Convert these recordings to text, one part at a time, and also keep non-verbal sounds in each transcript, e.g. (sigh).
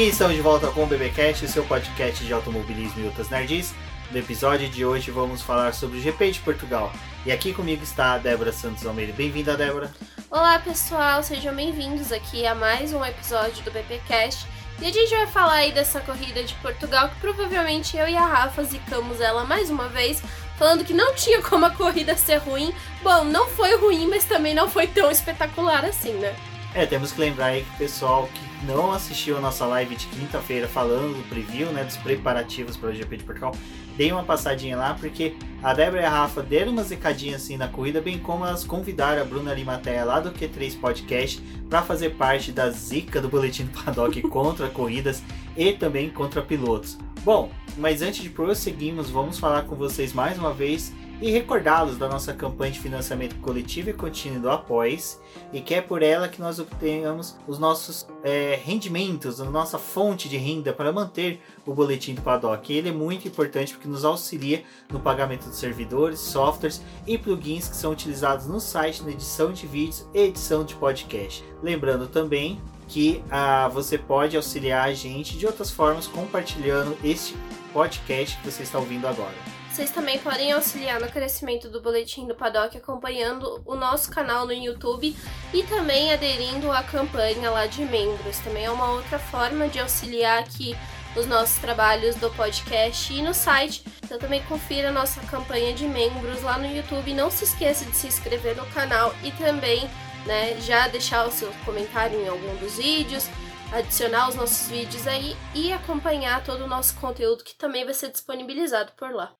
E estamos de volta com o BBcast, seu podcast de automobilismo e outras nerds. No episódio de hoje vamos falar sobre o GP de Portugal. E aqui comigo está a Débora Santos Almeida. Bem-vinda, Débora. Olá, pessoal, sejam bem-vindos aqui a mais um episódio do BBcast. E a gente vai falar aí dessa corrida de Portugal que provavelmente eu e a Rafa zicamos ela mais uma vez, falando que não tinha como a corrida ser ruim. Bom, não foi ruim, mas também não foi tão espetacular assim, né? É, temos que lembrar aí que o pessoal que não assistiu a nossa live de quinta-feira falando do preview, né, dos preparativos para o GP de Portugal, dê uma passadinha lá, porque a Débora e a Rafa deram uma zicadinha assim na corrida, bem como elas convidaram a Bruna Limateia lá do Q3 Podcast para fazer parte da zica do Boletim do Paddock (laughs) contra corridas e também contra pilotos. Bom, mas antes de prosseguirmos, vamos falar com vocês mais uma vez e recordá-los da nossa campanha de financiamento coletivo e contínuo do Após e que é por ela que nós obtenhamos os nossos é, rendimentos, a nossa fonte de renda para manter o boletim do Paddock. Ele é muito importante porque nos auxilia no pagamento dos servidores, softwares e plugins que são utilizados no site na edição de vídeos e edição de podcast. Lembrando também que ah, você pode auxiliar a gente de outras formas compartilhando este podcast que você está ouvindo agora. Vocês também podem auxiliar no crescimento do Boletim do Paddock acompanhando o nosso canal no YouTube e também aderindo à campanha lá de membros. Também é uma outra forma de auxiliar aqui os nossos trabalhos do podcast e no site. Então também confira a nossa campanha de membros lá no YouTube. Não se esqueça de se inscrever no canal e também né, já deixar o seu comentário em algum dos vídeos, adicionar os nossos vídeos aí e acompanhar todo o nosso conteúdo que também vai ser disponibilizado por lá.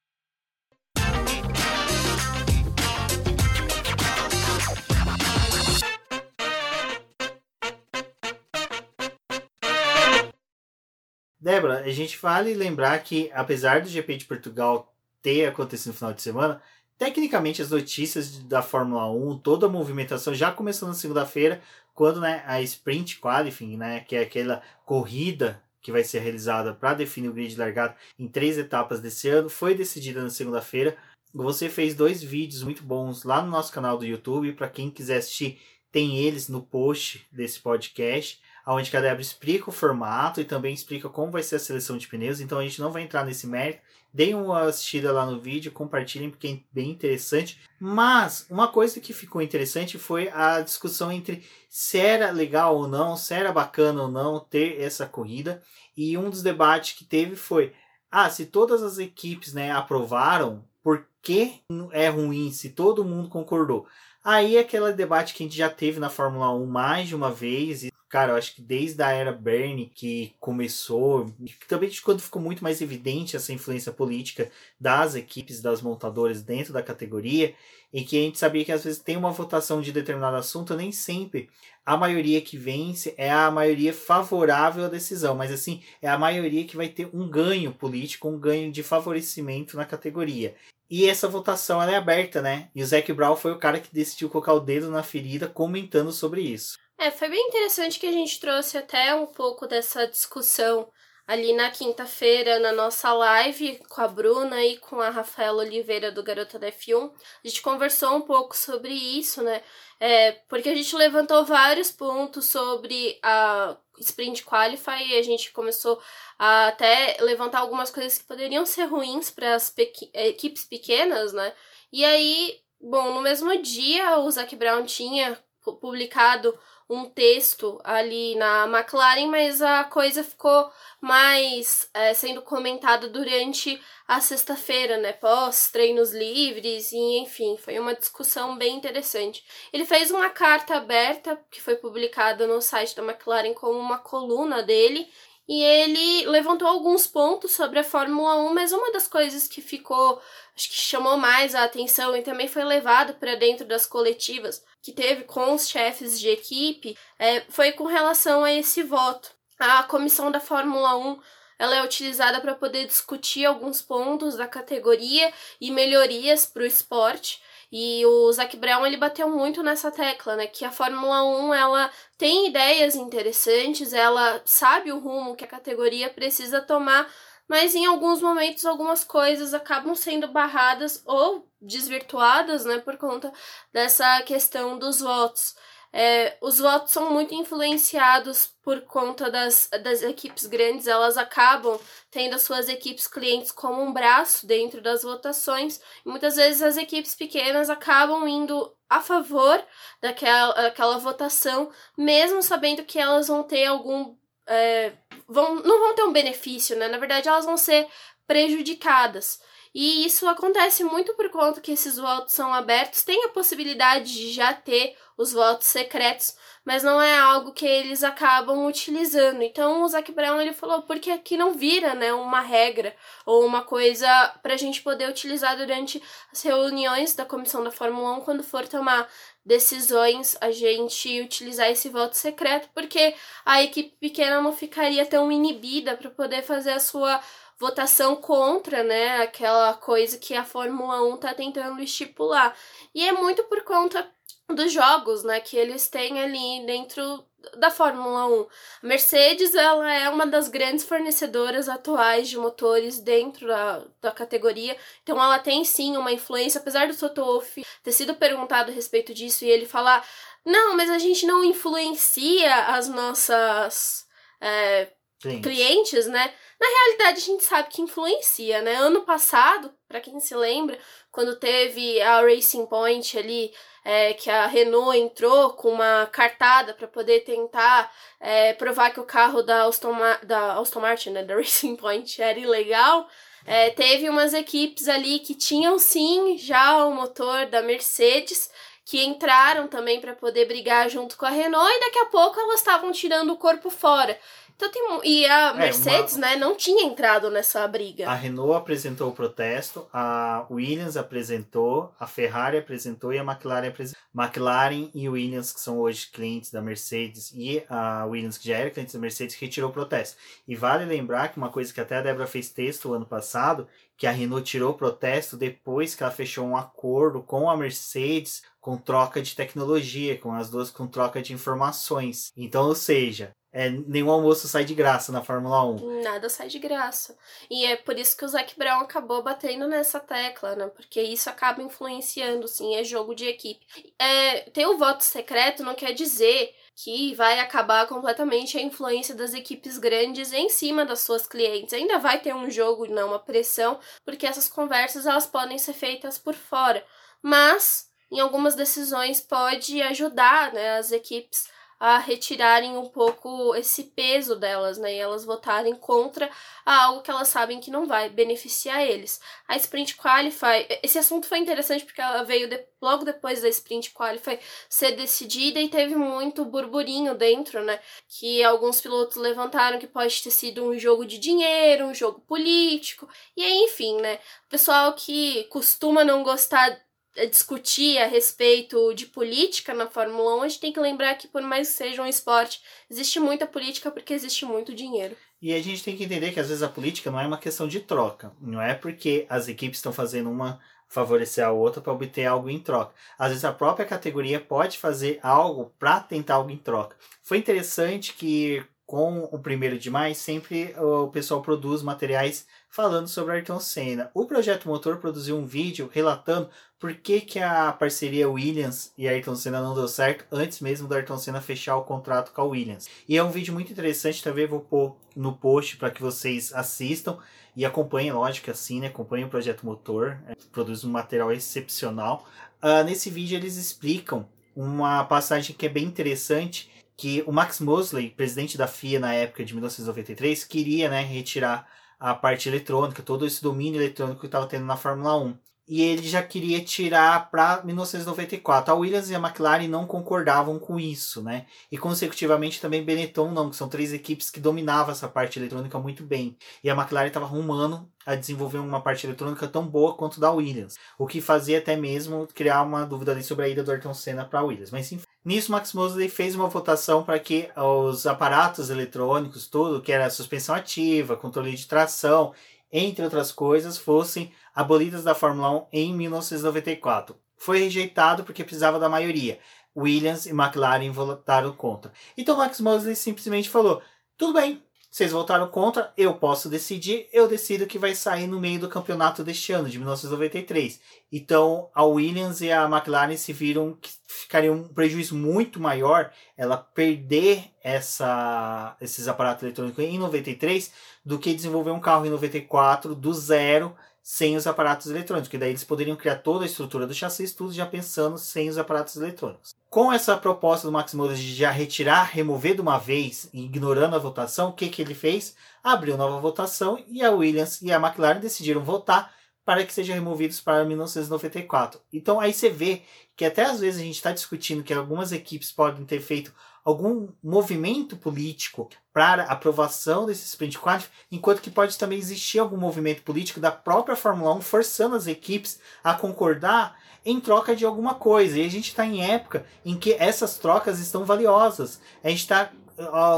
Débora, a gente vale lembrar que, apesar do GP de Portugal ter acontecido no final de semana, tecnicamente as notícias da Fórmula 1, toda a movimentação já começou na segunda-feira, quando né, a Sprint Qualifying, né, que é aquela corrida que vai ser realizada para definir o grid largado em três etapas desse ano, foi decidida na segunda-feira. Você fez dois vídeos muito bons lá no nosso canal do YouTube, para quem quiser assistir, tem eles no post desse podcast onde a Débora explica o formato e também explica como vai ser a seleção de pneus. Então a gente não vai entrar nesse mérito. Deem uma assistida lá no vídeo, compartilhem porque é bem interessante. Mas uma coisa que ficou interessante foi a discussão entre se era legal ou não, se era bacana ou não ter essa corrida. E um dos debates que teve foi: ah, se todas as equipes né, aprovaram, por que é ruim se todo mundo concordou? Aí aquele debate que a gente já teve na Fórmula 1 mais de uma vez, cara, eu acho que desde a era Bernie que começou, também quando ficou muito mais evidente essa influência política das equipes, das montadoras dentro da categoria, e que a gente sabia que às vezes tem uma votação de determinado assunto, nem sempre a maioria que vence é a maioria favorável à decisão, mas assim, é a maioria que vai ter um ganho político, um ganho de favorecimento na categoria. E essa votação é aberta, né? E o Zac Brown foi o cara que decidiu colocar o dedo na ferida comentando sobre isso. É, foi bem interessante que a gente trouxe até um pouco dessa discussão ali na quinta-feira na nossa live com a Bruna e com a Rafaela Oliveira do Garota da F1. A gente conversou um pouco sobre isso, né? É, porque a gente levantou vários pontos sobre a Sprint Qualify e a gente começou a até levantar algumas coisas que poderiam ser ruins para as equipes pequenas, né? E aí, bom, no mesmo dia o Zac Brown tinha publicado um texto ali na McLaren, mas a coisa ficou mais é, sendo comentada durante a sexta-feira, né? Pós treinos livres, e enfim, foi uma discussão bem interessante. Ele fez uma carta aberta que foi publicada no site da McLaren como uma coluna dele. E ele levantou alguns pontos sobre a Fórmula 1, mas uma das coisas que ficou, acho que chamou mais a atenção e também foi levado para dentro das coletivas que teve com os chefes de equipe, é, foi com relação a esse voto. A comissão da Fórmula 1 ela é utilizada para poder discutir alguns pontos da categoria e melhorias para o esporte. E o Zac Brown ele bateu muito nessa tecla, né? Que a Fórmula 1 ela tem ideias interessantes, ela sabe o rumo que a categoria precisa tomar, mas em alguns momentos algumas coisas acabam sendo barradas ou desvirtuadas, né, por conta dessa questão dos votos. É, os votos são muito influenciados por conta das, das equipes grandes, elas acabam tendo as suas equipes clientes como um braço dentro das votações. E muitas vezes as equipes pequenas acabam indo a favor daquela, daquela votação, mesmo sabendo que elas vão ter algum. É, vão, não vão ter um benefício, né? Na verdade, elas vão ser prejudicadas. E isso acontece muito por conta que esses votos são abertos, tem a possibilidade de já ter os votos secretos, mas não é algo que eles acabam utilizando. Então o Zac Brown ele falou, porque aqui não vira né, uma regra ou uma coisa para a gente poder utilizar durante as reuniões da comissão da Fórmula 1 quando for tomar decisões a gente utilizar esse voto secreto, porque a equipe pequena não ficaria tão inibida para poder fazer a sua votação contra, né, aquela coisa que a Fórmula 1 tá tentando estipular. E é muito por conta dos jogos, né, que eles têm ali dentro da Fórmula 1. A Mercedes, ela é uma das grandes fornecedoras atuais de motores dentro da, da categoria, então ela tem sim uma influência, apesar do Toto Wolff ter sido perguntado a respeito disso e ele falar, não, mas a gente não influencia as nossas é, clientes, né? Na realidade, a gente sabe que influencia, né? Ano passado, para quem se lembra, quando teve a Racing Point ali, é, que a Renault entrou com uma cartada para poder tentar é, provar que o carro da Aston, da Aston Martin, né, da (laughs) Racing Point, era ilegal. É, teve umas equipes ali que tinham sim já o motor da Mercedes, que entraram também para poder brigar junto com a Renault e daqui a pouco elas estavam tirando o corpo fora. Então tem, e a Mercedes, é, uma... né, não tinha entrado nessa briga. A Renault apresentou o protesto, a Williams apresentou, a Ferrari apresentou e a McLaren apresentou. McLaren e Williams, que são hoje clientes da Mercedes, e a Williams, que já era cliente da Mercedes, retirou o protesto. E vale lembrar que uma coisa que até a Débora fez texto ano passado, que a Renault tirou o protesto depois que ela fechou um acordo com a Mercedes com troca de tecnologia, com as duas com troca de informações. Então, ou seja, é, nenhum almoço sai de graça na Fórmula 1. Nada sai de graça. E é por isso que o Zac Brown acabou batendo nessa tecla, né? Porque isso acaba influenciando, sim, é jogo de equipe. É, ter o voto secreto não quer dizer que vai acabar completamente a influência das equipes grandes em cima das suas clientes. Ainda vai ter um jogo, não uma pressão, porque essas conversas elas podem ser feitas por fora. Mas, em algumas decisões, pode ajudar né, as equipes a retirarem um pouco esse peso delas, né? E elas votarem contra algo que elas sabem que não vai beneficiar eles. A Sprint Qualify, esse assunto foi interessante porque ela veio de, logo depois da Sprint Qualify ser decidida e teve muito burburinho dentro, né? Que alguns pilotos levantaram que pode ter sido um jogo de dinheiro, um jogo político. E aí, enfim, né? O pessoal que costuma não gostar discutir a respeito de política na Fórmula 1, a gente tem que lembrar que, por mais que seja um esporte, existe muita política porque existe muito dinheiro. E a gente tem que entender que às vezes a política não é uma questão de troca. Não é porque as equipes estão fazendo uma favorecer a outra para obter algo em troca. Às vezes a própria categoria pode fazer algo para tentar algo em troca. Foi interessante que com o primeiro de maio sempre o pessoal produz materiais falando sobre Ayrton Senna. O Projeto Motor produziu um vídeo relatando por que, que a parceria Williams e Ayrton Senna não deu certo antes mesmo do Ayrton Senna fechar o contrato com a Williams. E é um vídeo muito interessante, também vou pôr no post para que vocês assistam e acompanhem, lógico assim, né? Acompanhem o Projeto Motor, é, produz um material excepcional. Uh, nesse vídeo eles explicam uma passagem que é bem interessante, que o Max Mosley, presidente da FIA na época de 1993, queria né, retirar a parte eletrônica, todo esse domínio eletrônico que estava tendo na Fórmula 1 e ele já queria tirar para 1994. A Williams e a McLaren não concordavam com isso, né? E consecutivamente também Benetton não, que são três equipes que dominavam essa parte eletrônica muito bem. E a McLaren estava arrumando a desenvolver uma parte eletrônica tão boa quanto da Williams, o que fazia até mesmo criar uma dúvida ali sobre a ida do Ayrton Senna para a Williams. Mas enfim, nisso Max Mosley fez uma votação para que os aparatos eletrônicos, tudo que era suspensão ativa, controle de tração, entre outras coisas, fossem abolidas da Fórmula 1 em 1994. Foi rejeitado porque precisava da maioria. Williams e McLaren votaram contra. Então Max Mosley simplesmente falou: tudo bem, vocês votaram contra, eu posso decidir, eu decido que vai sair no meio do campeonato deste ano, de 1993. Então, a Williams e a McLaren se viram que ficaria um prejuízo muito maior ela perder essa, esses aparatos eletrônicos em 93 do que desenvolver um carro em 94 do zero sem os aparatos eletrônicos, que daí eles poderiam criar toda a estrutura do chassi, tudo já pensando sem os aparatos eletrônicos. Com essa proposta do Max Moura de já retirar, remover de uma vez, ignorando a votação, o que, que ele fez? Abriu nova votação e a Williams e a McLaren decidiram votar para que sejam removidos para 1994. Então aí você vê que até às vezes a gente está discutindo que algumas equipes podem ter feito algum movimento político para aprovação desse sprint qualifying, enquanto que pode também existir algum movimento político da própria Fórmula 1 forçando as equipes a concordar em troca de alguma coisa. E a gente está em época em que essas trocas estão valiosas. A gente está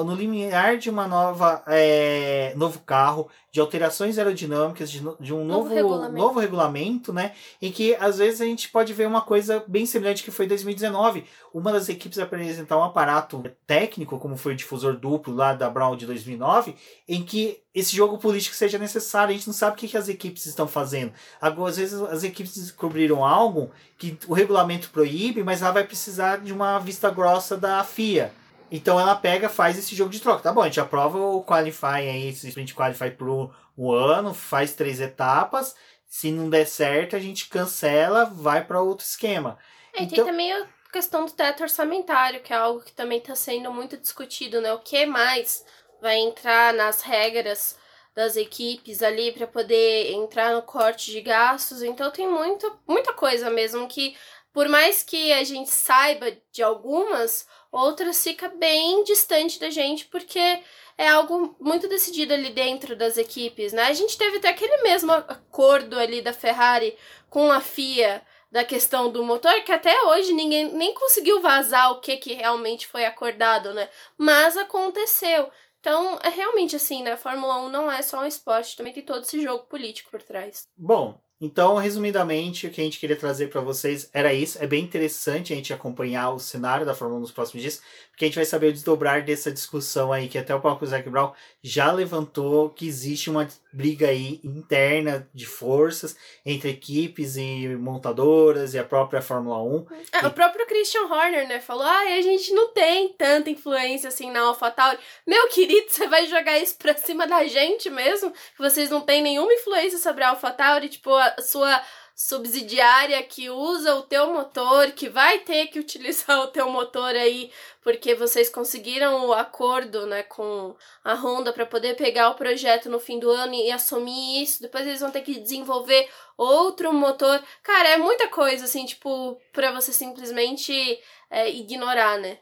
no limiar de uma nova é, novo carro, de alterações aerodinâmicas, de, de um novo, novo regulamento. novo, regulamento. né? Em que às vezes a gente pode ver uma coisa bem semelhante que foi em 2019. Uma das equipes apresentar um aparato técnico, como foi o difusor duplo lá da Brown de 2009, em que esse jogo político seja necessário. A gente não sabe o que, que as equipes estão fazendo. Às vezes as equipes descobriram algo que o regulamento proíbe, mas ela vai precisar de uma vista grossa da FIA. Então ela pega, faz esse jogo de troca. Tá bom, a gente aprova o Qualify aí, esse sprint Qualify pro um ano, faz três etapas. Se não der certo, a gente cancela, vai para outro esquema. É, então... tem também a questão do teto orçamentário, que é algo que também está sendo muito discutido, né? O que mais vai entrar nas regras das equipes ali para poder entrar no corte de gastos. Então tem muito, muita coisa mesmo que, por mais que a gente saiba de algumas, outras fica bem distante da gente porque é algo muito decidido ali dentro das equipes, né? A gente teve até aquele mesmo acordo ali da Ferrari com a FIA da questão do motor, que até hoje ninguém nem conseguiu vazar o que, que realmente foi acordado, né? Mas aconteceu. Então, é realmente assim, né? A Fórmula 1 não é só um esporte, também tem todo esse jogo político por trás. Bom, então, resumidamente, o que a gente queria trazer para vocês era isso. É bem interessante a gente acompanhar o cenário da Fórmula 1 nos próximos dias, porque a gente vai saber o desdobrar dessa discussão aí, que até o próprio Zac Brown já levantou que existe uma briga aí interna de forças entre equipes e montadoras e a própria Fórmula 1. É, e... O próprio Christian Horner, né, falou: ah, a gente não tem tanta influência assim na AlphaTauri. Meu querido, você vai jogar isso pra cima da gente mesmo? Que vocês não têm nenhuma influência sobre a AlphaTauri? Tipo, a sua subsidiária que usa o teu motor, que vai ter que utilizar (laughs) o teu motor aí, porque vocês conseguiram o acordo, né, com a Honda para poder pegar o projeto no fim do ano e assumir isso. Depois eles vão ter que desenvolver outro motor. Cara, é muita coisa assim, tipo, para você simplesmente é, ignorar, né?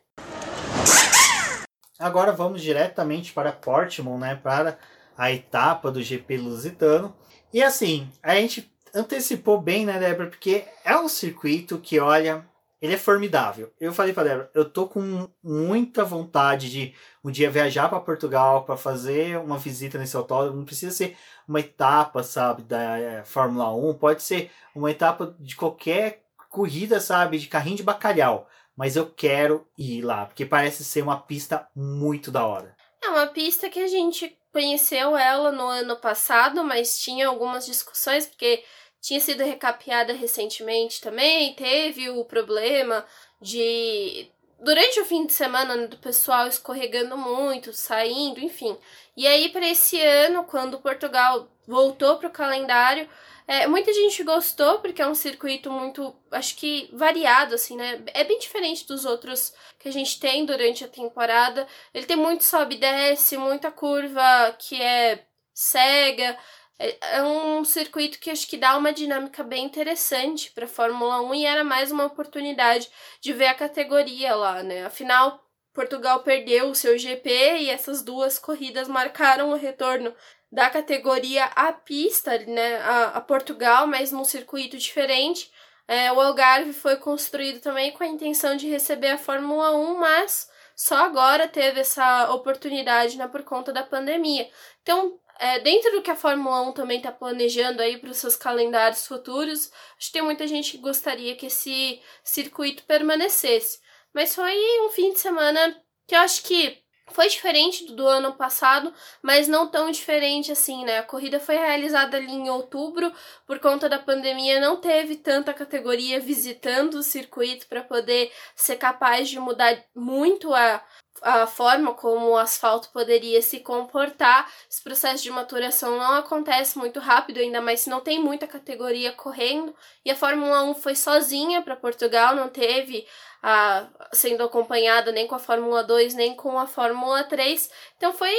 Agora vamos diretamente para Portimão, né, para a etapa do GP Lusitano. E assim, a gente antecipou bem, né, Débora? Porque é um circuito que, olha, ele é formidável. Eu falei pra Débora, eu tô com muita vontade de um dia viajar para Portugal para fazer uma visita nesse autódromo. Não precisa ser uma etapa, sabe, da é, Fórmula 1. Pode ser uma etapa de qualquer corrida, sabe, de carrinho de bacalhau. Mas eu quero ir lá, porque parece ser uma pista muito da hora. É uma pista que a gente conheceu ela no ano passado, mas tinha algumas discussões, porque tinha sido recapeada recentemente também, teve o problema de durante o fim de semana né, do pessoal escorregando muito, saindo, enfim. E aí para esse ano, quando Portugal voltou para o calendário, é, muita gente gostou porque é um circuito muito, acho que variado assim, né? É bem diferente dos outros que a gente tem durante a temporada. Ele tem muito sobe e desce, muita curva que é cega, é, é um circuito que acho que dá uma dinâmica bem interessante para a Fórmula 1 e era mais uma oportunidade de ver a categoria lá, né? Afinal, Portugal perdeu o seu GP e essas duas corridas marcaram o retorno da categoria à pista, né, a, a Portugal, mas num circuito diferente. É, o Algarve foi construído também com a intenção de receber a Fórmula 1, mas só agora teve essa oportunidade né, por conta da pandemia. Então, é, dentro do que a Fórmula 1 também está planejando aí para os seus calendários futuros, acho que tem muita gente que gostaria que esse circuito permanecesse. Mas foi um fim de semana que eu acho que foi diferente do ano passado, mas não tão diferente assim, né? A corrida foi realizada ali em outubro, por conta da pandemia, não teve tanta categoria visitando o circuito para poder ser capaz de mudar muito a, a forma como o asfalto poderia se comportar. Esse processo de maturação não acontece muito rápido, ainda mais se não tem muita categoria correndo. E a Fórmula 1 foi sozinha para Portugal, não teve a, sendo acompanhada nem com a Fórmula 2, nem com a Fórmula 3. Então foi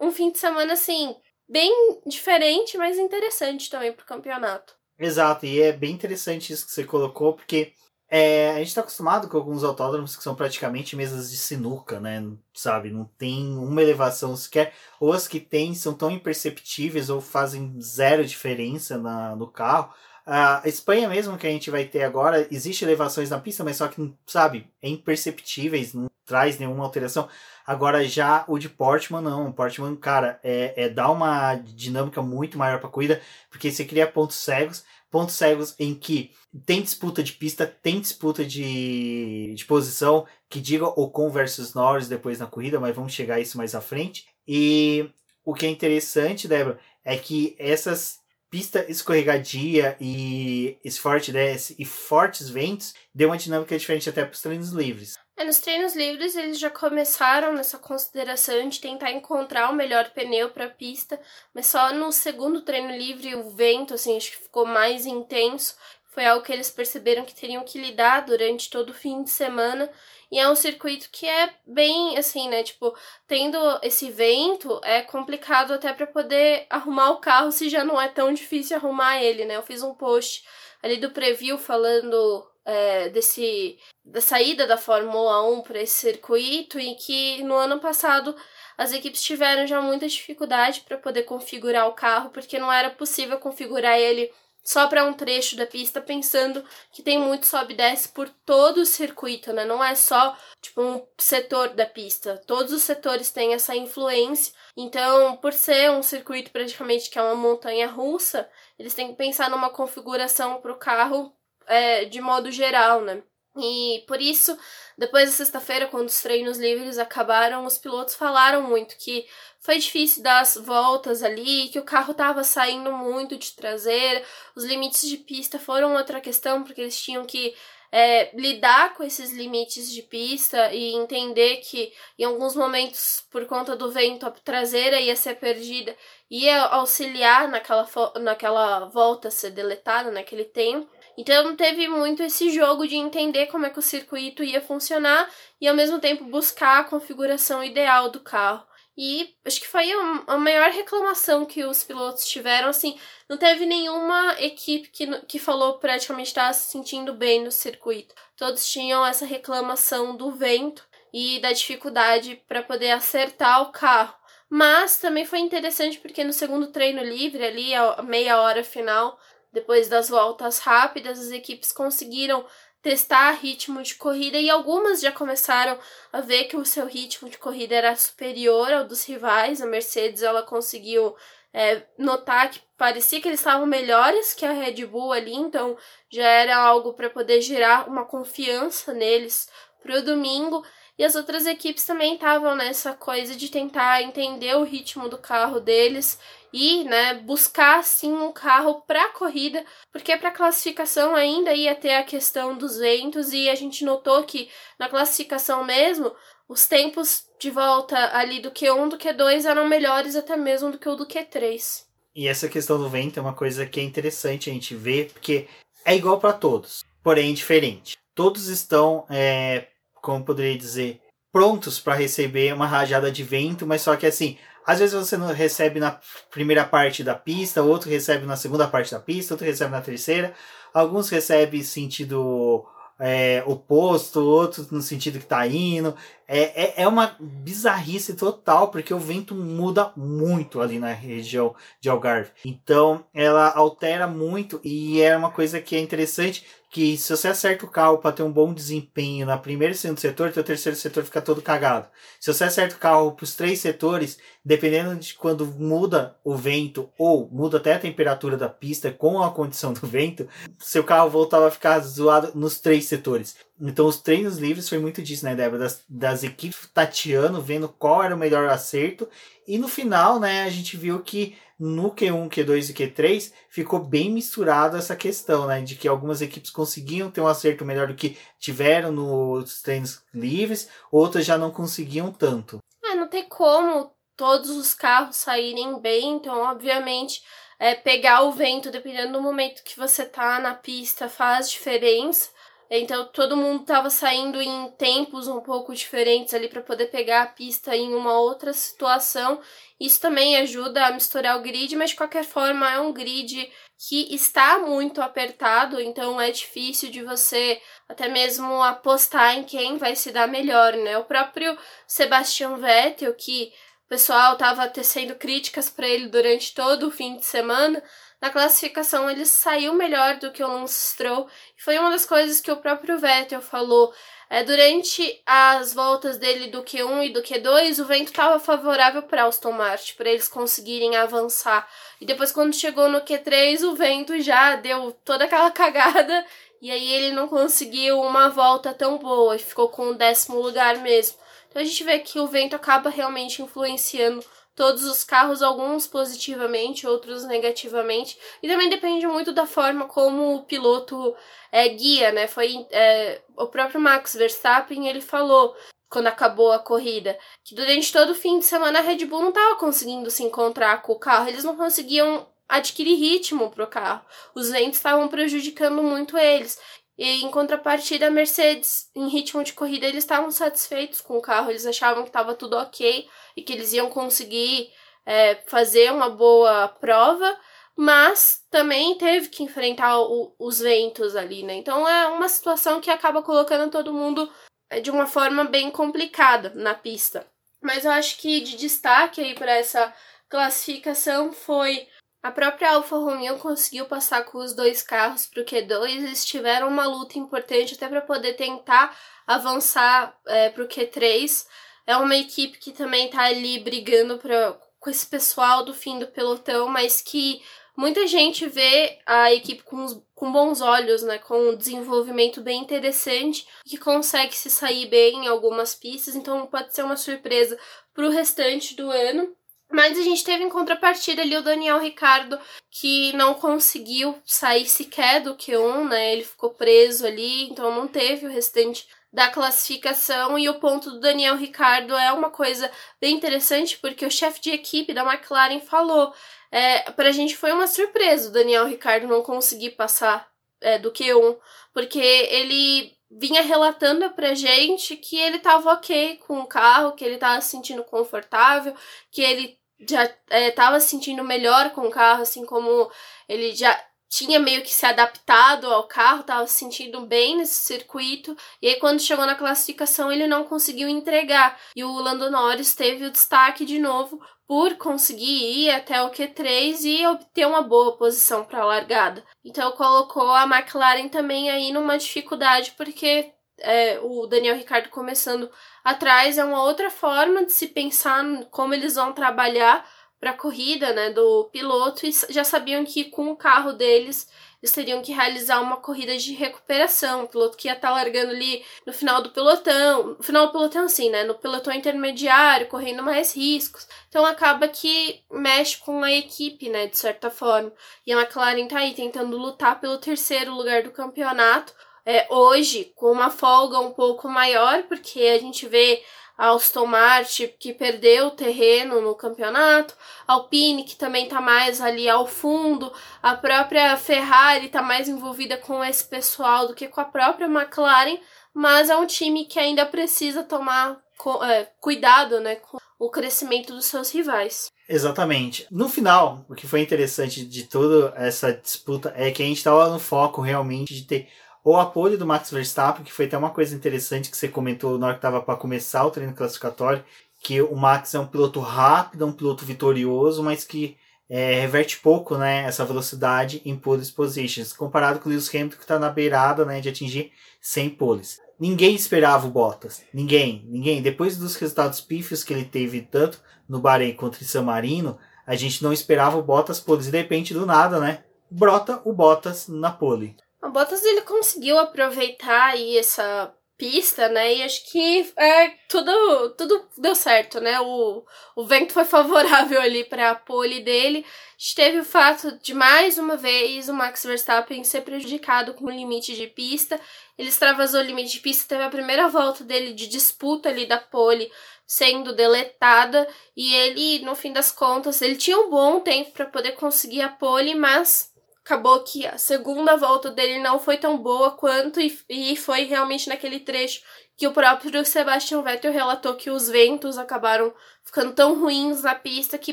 um fim de semana assim, bem diferente, mas interessante também para o campeonato. Exato, e é bem interessante isso que você colocou, porque é, a gente está acostumado com alguns autódromos que são praticamente mesas de sinuca, né? Sabe? Não tem uma elevação sequer. Ou as que tem são tão imperceptíveis ou fazem zero diferença na, no carro. A Espanha mesmo que a gente vai ter agora, existe elevações na pista, mas só que, sabe, é imperceptíveis, não traz nenhuma alteração. Agora já o de Portman não, o Portman, cara, é, é dá uma dinâmica muito maior para a corrida, porque você cria pontos cegos, pontos cegos em que tem disputa de pista, tem disputa de, de posição, que diga Ocon versus Norris depois na corrida, mas vamos chegar a isso mais à frente. E o que é interessante, Débora, é que essas pista escorregadia e esse forte desce e fortes ventos deu uma dinâmica diferente até para os treinos livres. É, nos treinos livres eles já começaram nessa consideração de tentar encontrar o melhor pneu para a pista, mas só no segundo treino livre o vento assim acho que ficou mais intenso. Foi algo que eles perceberam que teriam que lidar durante todo o fim de semana. E é um circuito que é bem assim, né? Tipo, tendo esse vento, é complicado até para poder arrumar o carro se já não é tão difícil arrumar ele, né? Eu fiz um post ali do preview falando é, desse da saída da Fórmula 1 para esse circuito e que no ano passado as equipes tiveram já muita dificuldade para poder configurar o carro porque não era possível configurar ele só para um trecho da pista, pensando que tem muito sobe e desce por todo o circuito, né? Não é só tipo um setor da pista. Todos os setores têm essa influência. Então, por ser um circuito praticamente que é uma montanha russa, eles têm que pensar numa configuração para o carro é, de modo geral, né? E por isso, depois da sexta-feira, quando os treinos livres acabaram, os pilotos falaram muito que foi difícil dar as voltas ali, que o carro estava saindo muito de traseira, os limites de pista foram outra questão, porque eles tinham que é, lidar com esses limites de pista e entender que em alguns momentos, por conta do vento, a traseira ia ser perdida, ia auxiliar naquela, naquela volta ser deletada naquele tempo. Então teve muito esse jogo de entender como é que o circuito ia funcionar e ao mesmo tempo buscar a configuração ideal do carro. E acho que foi a maior reclamação que os pilotos tiveram, assim, não teve nenhuma equipe que, que falou praticamente estar se sentindo bem no circuito. Todos tinham essa reclamação do vento e da dificuldade para poder acertar o carro. Mas também foi interessante porque no segundo treino livre, ali, a meia hora final, depois das voltas rápidas, as equipes conseguiram testar ritmo de corrida e algumas já começaram a ver que o seu ritmo de corrida era superior ao dos rivais. A Mercedes ela conseguiu é, notar que parecia que eles estavam melhores que a Red Bull ali, então já era algo para poder gerar uma confiança neles para o domingo. E as outras equipes também estavam nessa coisa de tentar entender o ritmo do carro deles e né, buscar sim um carro para corrida, porque para classificação ainda ia ter a questão dos ventos e a gente notou que na classificação mesmo os tempos de volta ali do Q1 do Q2 eram melhores até mesmo do que o do Q3. E essa questão do vento é uma coisa que é interessante a gente ver, porque é igual para todos, porém diferente. Todos estão, é, como poderia dizer, prontos para receber uma rajada de vento, mas só que assim, às vezes você não recebe na primeira parte da pista, outro recebe na segunda parte da pista, outro recebe na terceira. Alguns recebem sentido é, oposto, outros no sentido que está indo. É, é, é, uma bizarrice total, porque o vento muda muito ali na região de Algarve. Então ela altera muito e é uma coisa que é interessante que se você acerta o carro para ter um bom desempenho na primeira e segundo setor, teu terceiro setor fica todo cagado. Se você acerta o carro para os três setores, dependendo de quando muda o vento ou muda até a temperatura da pista com a condição do vento, seu carro voltava a ficar zoado nos três setores. Então os treinos livres foi muito disso, né, Débora? Das, das as equipes tateando, vendo qual era o melhor acerto. E no final, né, a gente viu que no Q1, Q2 e Q3 ficou bem misturado essa questão, né? De que algumas equipes conseguiam ter um acerto melhor do que tiveram nos treinos livres, outras já não conseguiam tanto. É, não tem como todos os carros saírem bem, então, obviamente, é, pegar o vento, dependendo do momento que você tá na pista, faz diferença. Então todo mundo estava saindo em tempos um pouco diferentes ali para poder pegar a pista em uma outra situação. Isso também ajuda a misturar o grid, mas de qualquer forma é um grid que está muito apertado, então é difícil de você até mesmo apostar em quem vai se dar melhor, né? O próprio Sebastian Vettel, que o pessoal estava tecendo críticas para ele durante todo o fim de semana, na classificação ele saiu melhor do que o Lance Stroll. Foi uma das coisas que o próprio Vettel falou. É, durante as voltas dele do Q1 e do Q2, o vento estava favorável para Aston Martin, para eles conseguirem avançar. E depois, quando chegou no Q3, o vento já deu toda aquela (laughs) cagada e aí ele não conseguiu uma volta tão boa, ficou com o décimo lugar mesmo. Então a gente vê que o vento acaba realmente influenciando todos os carros, alguns positivamente, outros negativamente. E também depende muito da forma como o piloto é, guia, né? Foi é, o próprio Max Verstappen, ele falou quando acabou a corrida, que durante todo o fim de semana a Red Bull não estava conseguindo se encontrar com o carro, eles não conseguiam adquirir ritmo para o carro. Os ventos estavam prejudicando muito eles. E em contrapartida, a Mercedes, em ritmo de corrida, eles estavam satisfeitos com o carro, eles achavam que estava tudo ok e que eles iam conseguir é, fazer uma boa prova, mas também teve que enfrentar o, os ventos ali, né? Então é uma situação que acaba colocando todo mundo é, de uma forma bem complicada na pista. Mas eu acho que de destaque aí para essa classificação foi a própria Alfa Romeo conseguiu passar com os dois carros para o Q2, eles tiveram uma luta importante até para poder tentar avançar é, para o Q3. É uma equipe que também está ali brigando pra, com esse pessoal do fim do pelotão, mas que muita gente vê a equipe com, com bons olhos, né? Com um desenvolvimento bem interessante, que consegue se sair bem em algumas pistas, então pode ser uma surpresa para o restante do ano. Mas a gente teve em contrapartida ali o Daniel Ricardo, que não conseguiu sair sequer do Q1, né? Ele ficou preso ali, então não teve o restante da classificação. E o ponto do Daniel Ricardo é uma coisa bem interessante, porque o chefe de equipe da McLaren falou. É, pra gente foi uma surpresa o Daniel Ricardo não conseguir passar é, do Q1, porque ele vinha relatando pra gente que ele tava ok com o carro, que ele tava se sentindo confortável, que ele já estava é, se sentindo melhor com o carro, assim como ele já tinha meio que se adaptado ao carro, estava se sentindo bem nesse circuito. E aí, quando chegou na classificação, ele não conseguiu entregar. E o Lando Norris teve o destaque de novo por conseguir ir até o Q3 e obter uma boa posição para a largada. Então, colocou a McLaren também aí numa dificuldade, porque é, o Daniel Ricardo começando atrás é uma outra forma de se pensar como eles vão trabalhar para a corrida né, do piloto e já sabiam que com o carro deles eles teriam que realizar uma corrida de recuperação. O piloto que ia estar tá largando ali no final do pelotão, no final do pelotão sim, né? No pelotão intermediário, correndo mais riscos. Então acaba que mexe com a equipe, né? De certa forma. E a McLaren tá aí tentando lutar pelo terceiro lugar do campeonato é, hoje com uma folga um pouco maior, porque a gente vê a Aston Martin que perdeu o terreno no campeonato, a Alpine que também está mais ali ao fundo, a própria Ferrari está mais envolvida com esse pessoal do que com a própria McLaren, mas é um time que ainda precisa tomar é, cuidado né, com o crescimento dos seus rivais. Exatamente. No final, o que foi interessante de toda essa disputa é que a gente estava no foco realmente de ter o apoio do Max Verstappen, que foi até uma coisa interessante que você comentou na hora que estava para começar o treino classificatório, que o Max é um piloto rápido, um piloto vitorioso, mas que é, reverte pouco né, essa velocidade em pole positions, comparado com o Lewis Hamilton, que está na beirada né, de atingir 100 poles. Ninguém esperava o Bottas, ninguém, ninguém. Depois dos resultados pífios que ele teve tanto no Bahrein contra o San Marino, a gente não esperava o Bottas poles, e de repente, do nada, né, brota o Bottas na pole. O Bottas ele conseguiu aproveitar aí essa pista, né? E acho que é, tudo, tudo deu certo, né? O, o vento foi (laughs) favorável ali para a pole dele. A gente teve o fato de mais uma vez o Max Verstappen ser prejudicado com o limite de pista. Ele extravasou o limite de pista, teve a primeira volta dele de disputa ali da pole sendo deletada e ele, no fim das contas, ele tinha um bom tempo para poder conseguir a pole, mas acabou que a segunda volta dele não foi tão boa quanto e, e foi realmente naquele trecho que o próprio Sebastian Vettel relatou que os ventos acabaram ficando tão ruins na pista que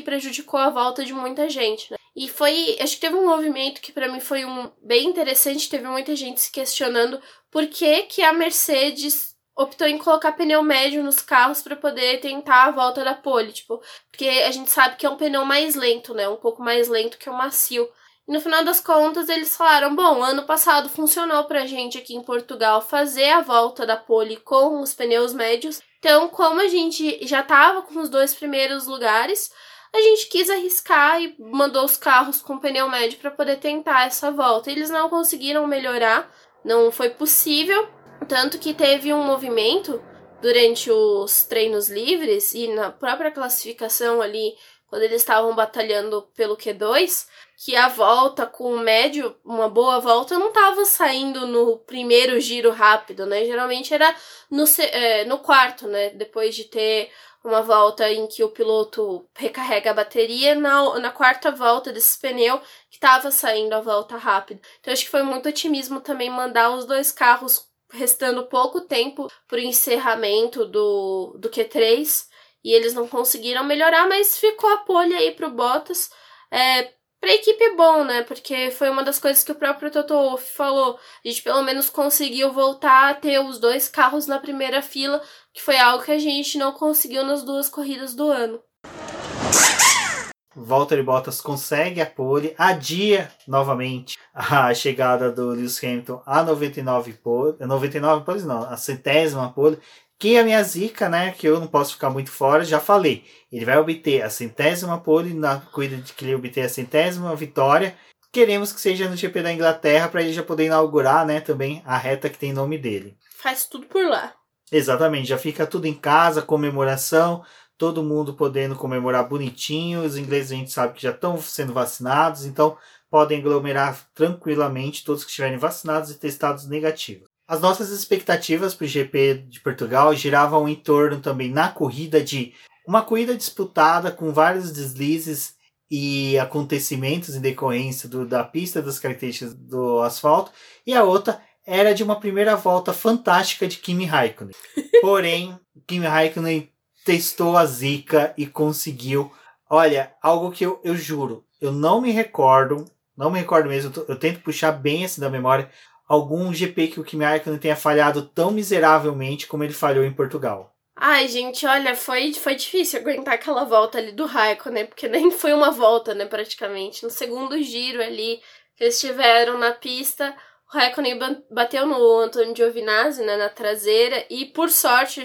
prejudicou a volta de muita gente. Né? E foi, acho que teve um movimento que para mim foi um bem interessante, teve muita gente se questionando por que que a Mercedes optou em colocar pneu médio nos carros para poder tentar a volta da pole, tipo, porque a gente sabe que é um pneu mais lento, né? Um pouco mais lento que o macio. E no final das contas, eles falaram: bom, ano passado funcionou pra gente aqui em Portugal fazer a volta da pole com os pneus médios. Então, como a gente já tava com os dois primeiros lugares, a gente quis arriscar e mandou os carros com pneu médio para poder tentar essa volta. Eles não conseguiram melhorar, não foi possível, tanto que teve um movimento durante os treinos livres e na própria classificação ali, quando eles estavam batalhando pelo Q2, que a volta com o médio, uma boa volta, não estava saindo no primeiro giro rápido, né? Geralmente era no, é, no quarto, né? Depois de ter uma volta em que o piloto recarrega a bateria, na, na quarta volta desse pneu que estava saindo a volta rápida. Então acho que foi muito otimismo também mandar os dois carros restando pouco tempo para o encerramento do, do Q3 e eles não conseguiram melhorar, mas ficou a pole aí para o Bottas. É, Pra equipe bom, né? Porque foi uma das coisas que o próprio Toto Wolff falou. A gente pelo menos conseguiu voltar a ter os dois carros na primeira fila, que foi algo que a gente não conseguiu nas duas corridas do ano. Valtteri Bottas consegue a pole, adia novamente a chegada do Lewis Hamilton a 99 pole, 99 poles não, a centésima pole, que a minha zica, né, que eu não posso ficar muito fora, já falei. Ele vai obter a centésima pole na corrida de que ele obter a centésima vitória. Queremos que seja no GP da Inglaterra para ele já poder inaugurar, né, também a reta que tem nome dele. Faz tudo por lá. Exatamente, já fica tudo em casa, comemoração, todo mundo podendo comemorar bonitinho. Os ingleses a gente sabe que já estão sendo vacinados, então podem aglomerar tranquilamente todos que estiverem vacinados e testados negativos. As nossas expectativas para o GP de Portugal giravam em torno também na corrida de uma corrida disputada com vários deslizes e acontecimentos em decorrência do, da pista, das características do asfalto, e a outra era de uma primeira volta fantástica de Kimi Raikkonen. (laughs) Porém, Kimi Raikkonen testou a zica e conseguiu. Olha, algo que eu, eu juro, eu não me recordo, não me recordo mesmo, eu, eu tento puxar bem assim da memória, algum GP que o Kimi Raikkonen tenha falhado tão miseravelmente como ele falhou em Portugal. Ai, gente, olha, foi, foi difícil aguentar aquela volta ali do Raikkonen, porque nem (laughs) foi uma volta, né, praticamente. No segundo giro ali que eles tiveram na pista, o Raikkonen bateu no Antônio Giovinazzi, né, na traseira, e por sorte,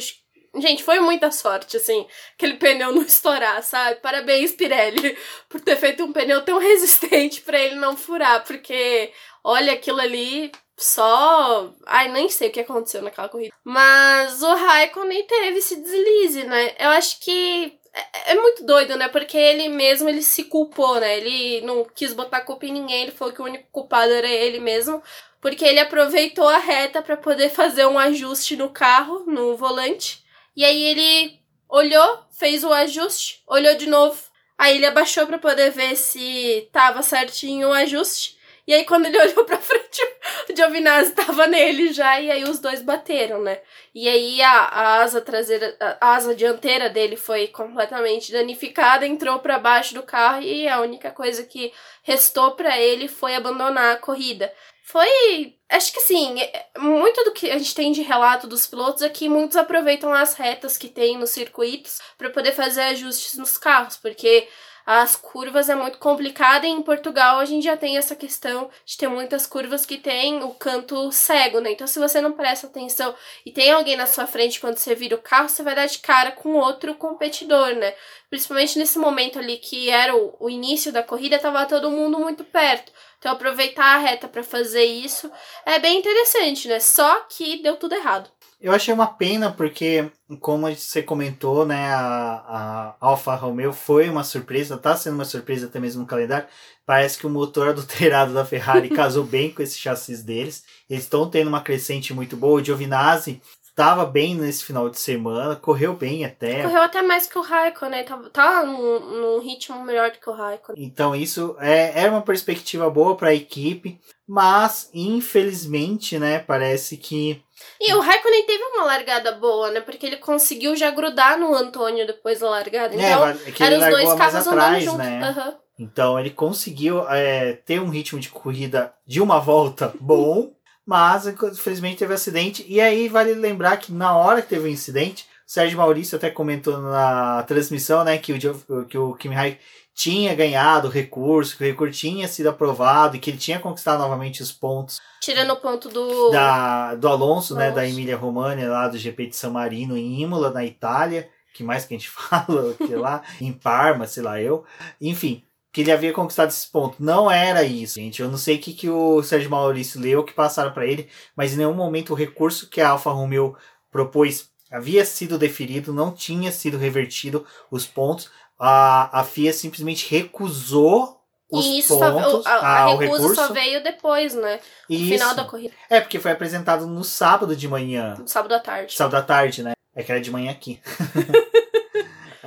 gente, foi muita sorte, assim, aquele pneu não (laughs) estourar, sabe? Parabéns, Pirelli, (laughs) por ter feito um pneu tão resistente para ele não furar, porque, olha, aquilo ali só. Ai, nem sei o que aconteceu naquela corrida. Mas o Raikkonen teve esse deslize, né? Eu acho que é, é muito doido, né? Porque ele mesmo ele se culpou, né? Ele não quis botar culpa em ninguém, ele falou que o único culpado era ele mesmo, porque ele aproveitou a reta para poder fazer um ajuste no carro, no volante. E aí ele olhou, fez o ajuste, olhou de novo. Aí ele abaixou para poder ver se tava certinho o ajuste. E aí, quando ele (laughs) olhou pra frente, o Giovinazzi tava nele já, e aí os dois bateram, né? E aí a, a asa traseira, a asa dianteira dele foi completamente danificada, entrou para baixo do carro e a única coisa que restou para ele foi abandonar a corrida. Foi. Acho que assim, muito do que a gente tem de relato dos pilotos é que muitos aproveitam as retas que tem nos circuitos para poder fazer ajustes nos carros, porque as curvas é muito complicada e em Portugal a gente já tem essa questão de ter muitas curvas que tem o canto cego, né? Então se você não presta atenção e tem alguém na sua frente quando você vira o carro, você vai dar de cara com outro competidor, né? Principalmente nesse momento ali que era o, o início da corrida, tava todo mundo muito perto. Então aproveitar a reta para fazer isso é bem interessante, né? Só que deu tudo errado. Eu achei uma pena porque, como você comentou, né, a, a Alfa Romeo foi uma surpresa, tá sendo uma surpresa até mesmo no calendário. Parece que o motor (laughs) adulterado da Ferrari casou bem com esse chassis deles. Eles estão tendo uma crescente muito boa. O Giovinazzi estava bem nesse final de semana, correu bem até. Correu até mais que o Raikkonen, tá, tá num, num ritmo melhor do que o Raikkonen. Então isso é, é uma perspectiva boa para a equipe, mas infelizmente, né, parece que e o Raikkonen teve uma largada boa, né? Porque ele conseguiu já grudar no Antônio depois da largada. É, então, é que eram os dois carros atrás, andando né? Uhum. Então ele conseguiu é, ter um ritmo de corrida de uma volta (laughs) bom, mas infelizmente teve um acidente. E aí vale lembrar que na hora que teve o um incidente, o Sérgio Maurício até comentou na transmissão, né, que o, que o Kimi Raikkonen tinha ganhado o recurso, que o recurso tinha sido aprovado e que ele tinha conquistado novamente os pontos. Tirando o ponto do. Da, do Alonso, né? Da Emília Romagna, lá do GP de San Marino, em Imola, na Itália. Que mais que a gente (laughs) fala? Que lá, em Parma, sei lá eu. Enfim, que ele havia conquistado esse ponto. Não era isso, gente. Eu não sei o que, que o Sérgio Maurício leu, que passaram para ele, mas em nenhum momento o recurso que a Alfa Romeo propôs havia sido deferido, não tinha sido revertido os pontos. A, a FIA simplesmente recusou os Isso, pontos. A, a, a recusa só veio depois, né? No Isso. final da corrida. É, porque foi apresentado no sábado de manhã. No sábado à tarde. Sábado à tarde, né? É que era de manhã aqui. (laughs)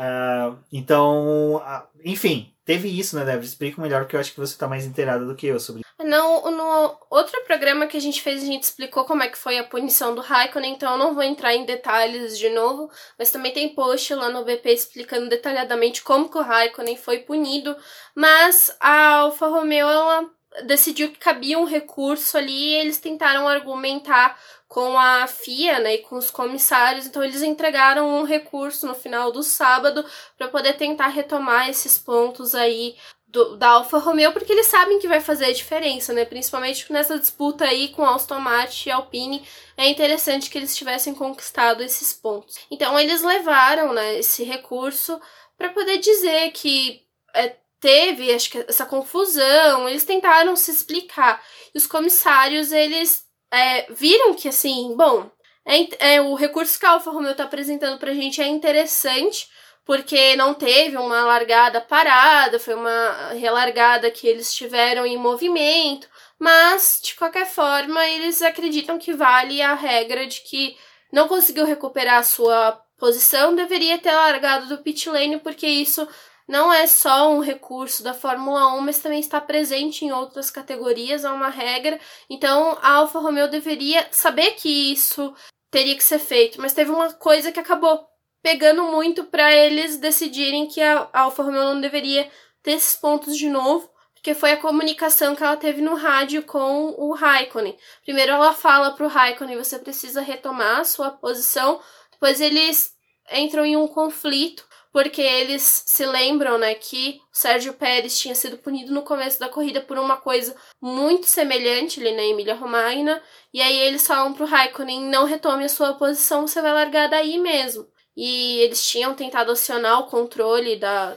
uh, então, uh, enfim, teve isso, né, Débora? Explica melhor, porque eu acho que você tá mais inteirada do que eu sobre não, no outro programa que a gente fez, a gente explicou como é que foi a punição do Raikkonen, então eu não vou entrar em detalhes de novo, mas também tem post lá no BP explicando detalhadamente como que o Raikkonen foi punido, mas a Alfa Romeo, ela decidiu que cabia um recurso ali e eles tentaram argumentar com a FIA né, e com os comissários, então eles entregaram um recurso no final do sábado para poder tentar retomar esses pontos aí do, da Alfa Romeo, porque eles sabem que vai fazer a diferença, né? Principalmente nessa disputa aí com Aston e Alpine, é interessante que eles tivessem conquistado esses pontos. Então eles levaram, né, esse recurso para poder dizer que é, teve, acho que essa confusão, eles tentaram se explicar. E os comissários, eles é, viram que, assim, bom, é, é, o recurso que a Alfa Romeo está apresentando para a gente é interessante, porque não teve uma largada parada, foi uma relargada que eles tiveram em movimento, mas de qualquer forma eles acreditam que vale a regra de que não conseguiu recuperar a sua posição, deveria ter largado do pit lane, porque isso não é só um recurso da Fórmula 1, mas também está presente em outras categorias, é uma regra. Então a Alfa Romeo deveria saber que isso teria que ser feito, mas teve uma coisa que acabou pegando muito para eles decidirem que a Alfa Romeo não deveria ter esses pontos de novo, porque foi a comunicação que ela teve no rádio com o Raikkonen. Primeiro ela fala pro Raikkonen, você precisa retomar sua posição, depois eles entram em um conflito, porque eles se lembram, né, que o Sérgio Pérez tinha sido punido no começo da corrida por uma coisa muito semelhante ali na Emília Romagna, e aí eles falam pro Raikkonen, não retome a sua posição, você vai largar daí mesmo. E eles tinham tentado acionar o controle da,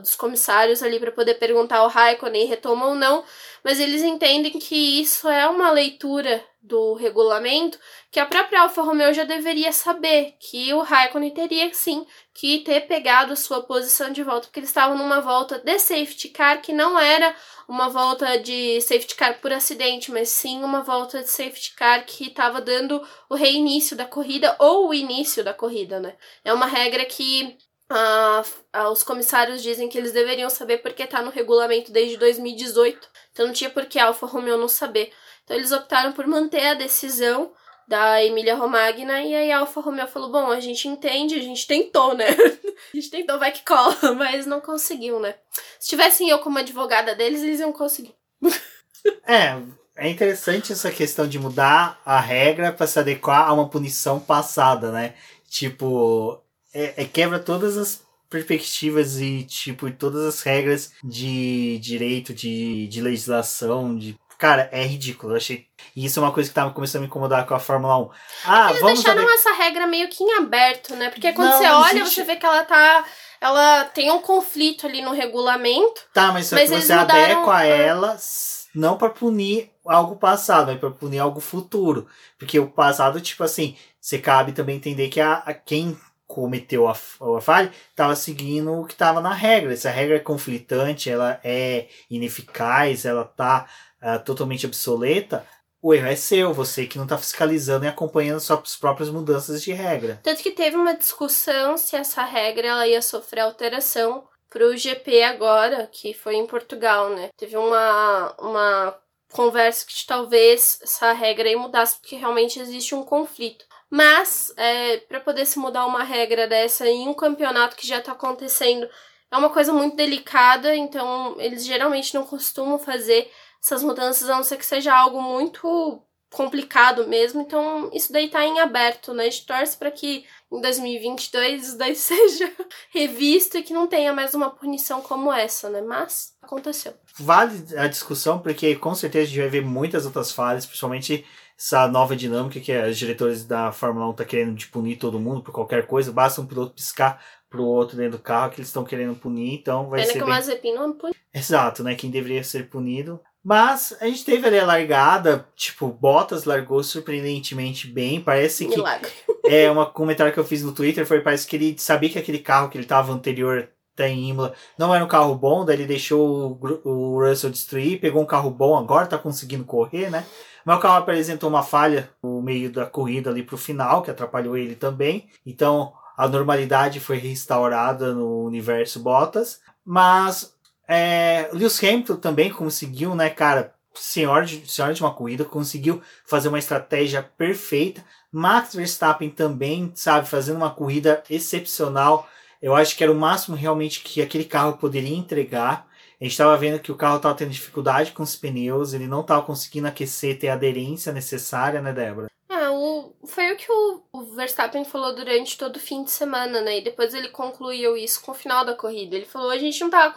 dos comissários ali para poder perguntar ao Raikkonen retoma ou não, mas eles entendem que isso é uma leitura do regulamento que a própria Alfa Romeo já deveria saber que o Raikkonen teria sim que ter pegado sua posição de volta, porque eles estavam numa volta de safety car que não era uma volta de safety car por acidente, mas sim uma volta de safety car que estava dando o reinício da corrida ou o início da corrida, né? É uma regra que ah, ah, os comissários dizem que eles deveriam saber porque está no regulamento desde 2018, então não tinha por que a Alfa Romeo não saber. Então eles optaram por manter a decisão da Emília Romagna e aí a Alfa Romeo falou: "Bom, a gente entende, a gente tentou, né? (laughs) a gente tentou, vai que cola, (laughs) mas não conseguiu, né? Se tivessem eu como advogada deles, eles iam conseguir." é, é interessante essa questão de mudar a regra para se adequar a uma punição passada, né? Tipo, é, é quebra todas as perspectivas e, tipo, todas as regras de direito, de, de legislação, de Cara, é ridículo. Eu achei. E isso é uma coisa que tava começando a me incomodar com a Fórmula 1. Ah, eles vamos deixaram saber... essa regra meio que em aberto, né? Porque quando não, você olha, existe... você vê que ela tá. Ela tem um conflito ali no regulamento. Tá, mas, mas você mudaram... adequa a ela não para punir algo passado, mas para punir algo futuro. Porque o passado, tipo assim, você cabe também entender que a, a quem cometeu a, a falha estava seguindo o que estava na regra. Se a regra é conflitante, ela é ineficaz, ela está uh, ah, totalmente obsoleta, o erro é seu, você que não está fiscalizando e acompanhando suas próprias mudanças de regra. Tanto que teve uma discussão se essa regra ela ia sofrer alteração para o GP agora, que foi em Portugal, né? Teve uma, uma conversa que talvez essa regra aí mudasse, porque realmente existe um conflito. Mas, é, para poder se mudar uma regra dessa em um campeonato que já está acontecendo, é uma coisa muito delicada, então eles geralmente não costumam fazer essas mudanças, a não ser que seja algo muito complicado mesmo. Então, isso daí tá em aberto, né? A gente torce para que em 2022 isso daí (laughs) seja revisto e que não tenha mais uma punição como essa, né? Mas aconteceu. Vale a discussão, porque com certeza a gente vai ver muitas outras falhas, principalmente essa nova dinâmica que os diretores da Fórmula 1 tá querendo de punir todo mundo por qualquer coisa, basta um piloto piscar pro outro dentro do carro que eles estão querendo punir, então vai Pena ser que bem... o Mazepin não. Exato, né? Quem deveria ser punido. Mas a gente teve ali a largada, tipo, Bottas largou surpreendentemente bem, parece que... Milagre. (laughs) É, um comentário que eu fiz no Twitter foi, parece que ele sabia que aquele carro que ele tava anterior até em Imola não era um carro bom, daí ele deixou o, o Russell destruir, pegou um carro bom, agora tá conseguindo correr, né? Mas o carro apresentou uma falha no meio da corrida ali pro final, que atrapalhou ele também. Então a normalidade foi restaurada no universo Bottas. Mas é, Lewis Hamilton também conseguiu, né, cara, senhor de, senhor de uma corrida, conseguiu fazer uma estratégia perfeita. Max Verstappen também, sabe, fazendo uma corrida excepcional. Eu acho que era o máximo realmente que aquele carro poderia entregar. A gente estava vendo que o carro estava tendo dificuldade com os pneus, ele não estava conseguindo aquecer, ter a aderência necessária, né, Débora? É, o, foi o que o, o, Verstappen falou durante todo o fim de semana, né? E depois ele concluiu isso com o final da corrida. Ele falou: a gente não tá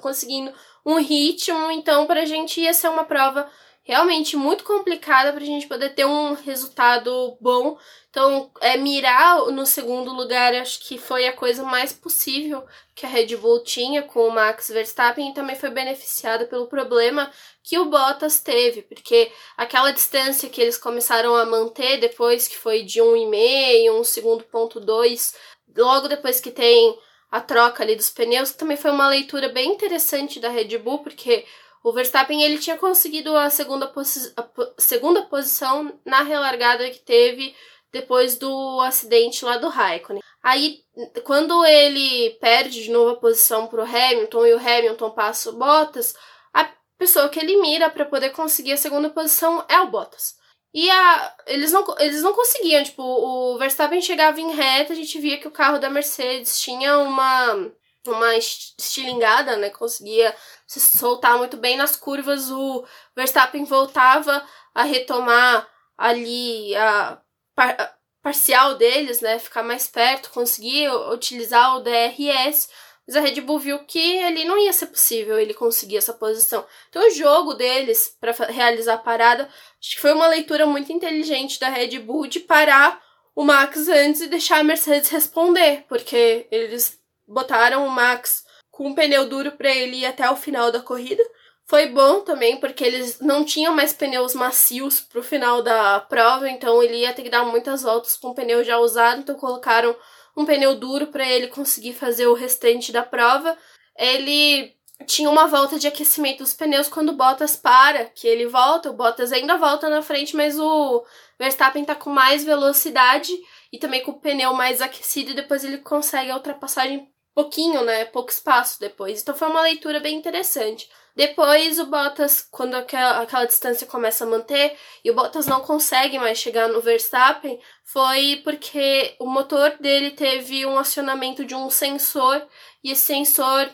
conseguindo um ritmo, então pra gente ia ser uma prova realmente muito complicada pra gente poder ter um resultado bom. Então, é mirar no segundo lugar, acho que foi a coisa mais possível que a Red Bull tinha com o Max Verstappen e também foi beneficiada pelo problema que o Bottas teve, porque aquela distância que eles começaram a manter depois que foi de 1,5, um segundo ponto 2, logo depois que tem a troca ali dos pneus, também foi uma leitura bem interessante da Red Bull, porque o Verstappen ele tinha conseguido a segunda, posi a segunda posição na relargada que teve depois do acidente lá do Raikkonen. Aí, quando ele perde de novo a posição para o Hamilton e o Hamilton passa o Bottas, a pessoa que ele mira para poder conseguir a segunda posição é o Bottas. E a, eles, não, eles não conseguiam, tipo, o Verstappen chegava em reta, a gente via que o carro da Mercedes tinha uma, uma estilingada, né? Conseguia se soltar muito bem nas curvas. O Verstappen voltava a retomar ali a par, parcial deles, né? Ficar mais perto, conseguir utilizar o DRS. Mas a Red Bull viu que ali não ia ser possível ele conseguir essa posição. Então o jogo deles para realizar a parada, acho que foi uma leitura muito inteligente da Red Bull de parar o Max antes e deixar a Mercedes responder, porque eles botaram o Max com um pneu duro para ele ir até o final da corrida. Foi bom também porque eles não tinham mais pneus macios pro final da prova, então ele ia ter que dar muitas voltas com o pneu já usado, então colocaram um pneu duro para ele conseguir fazer o restante da prova. Ele tinha uma volta de aquecimento dos pneus quando o Bottas para, que ele volta, o Bottas ainda volta na frente, mas o Verstappen tá com mais velocidade e também com o pneu mais aquecido e depois ele consegue a ultrapassagem pouquinho, né? Pouco espaço depois. Então foi uma leitura bem interessante. Depois o Bottas, quando aquela, aquela distância começa a manter e o Bottas não consegue mais chegar no Verstappen, foi porque o motor dele teve um acionamento de um sensor e esse sensor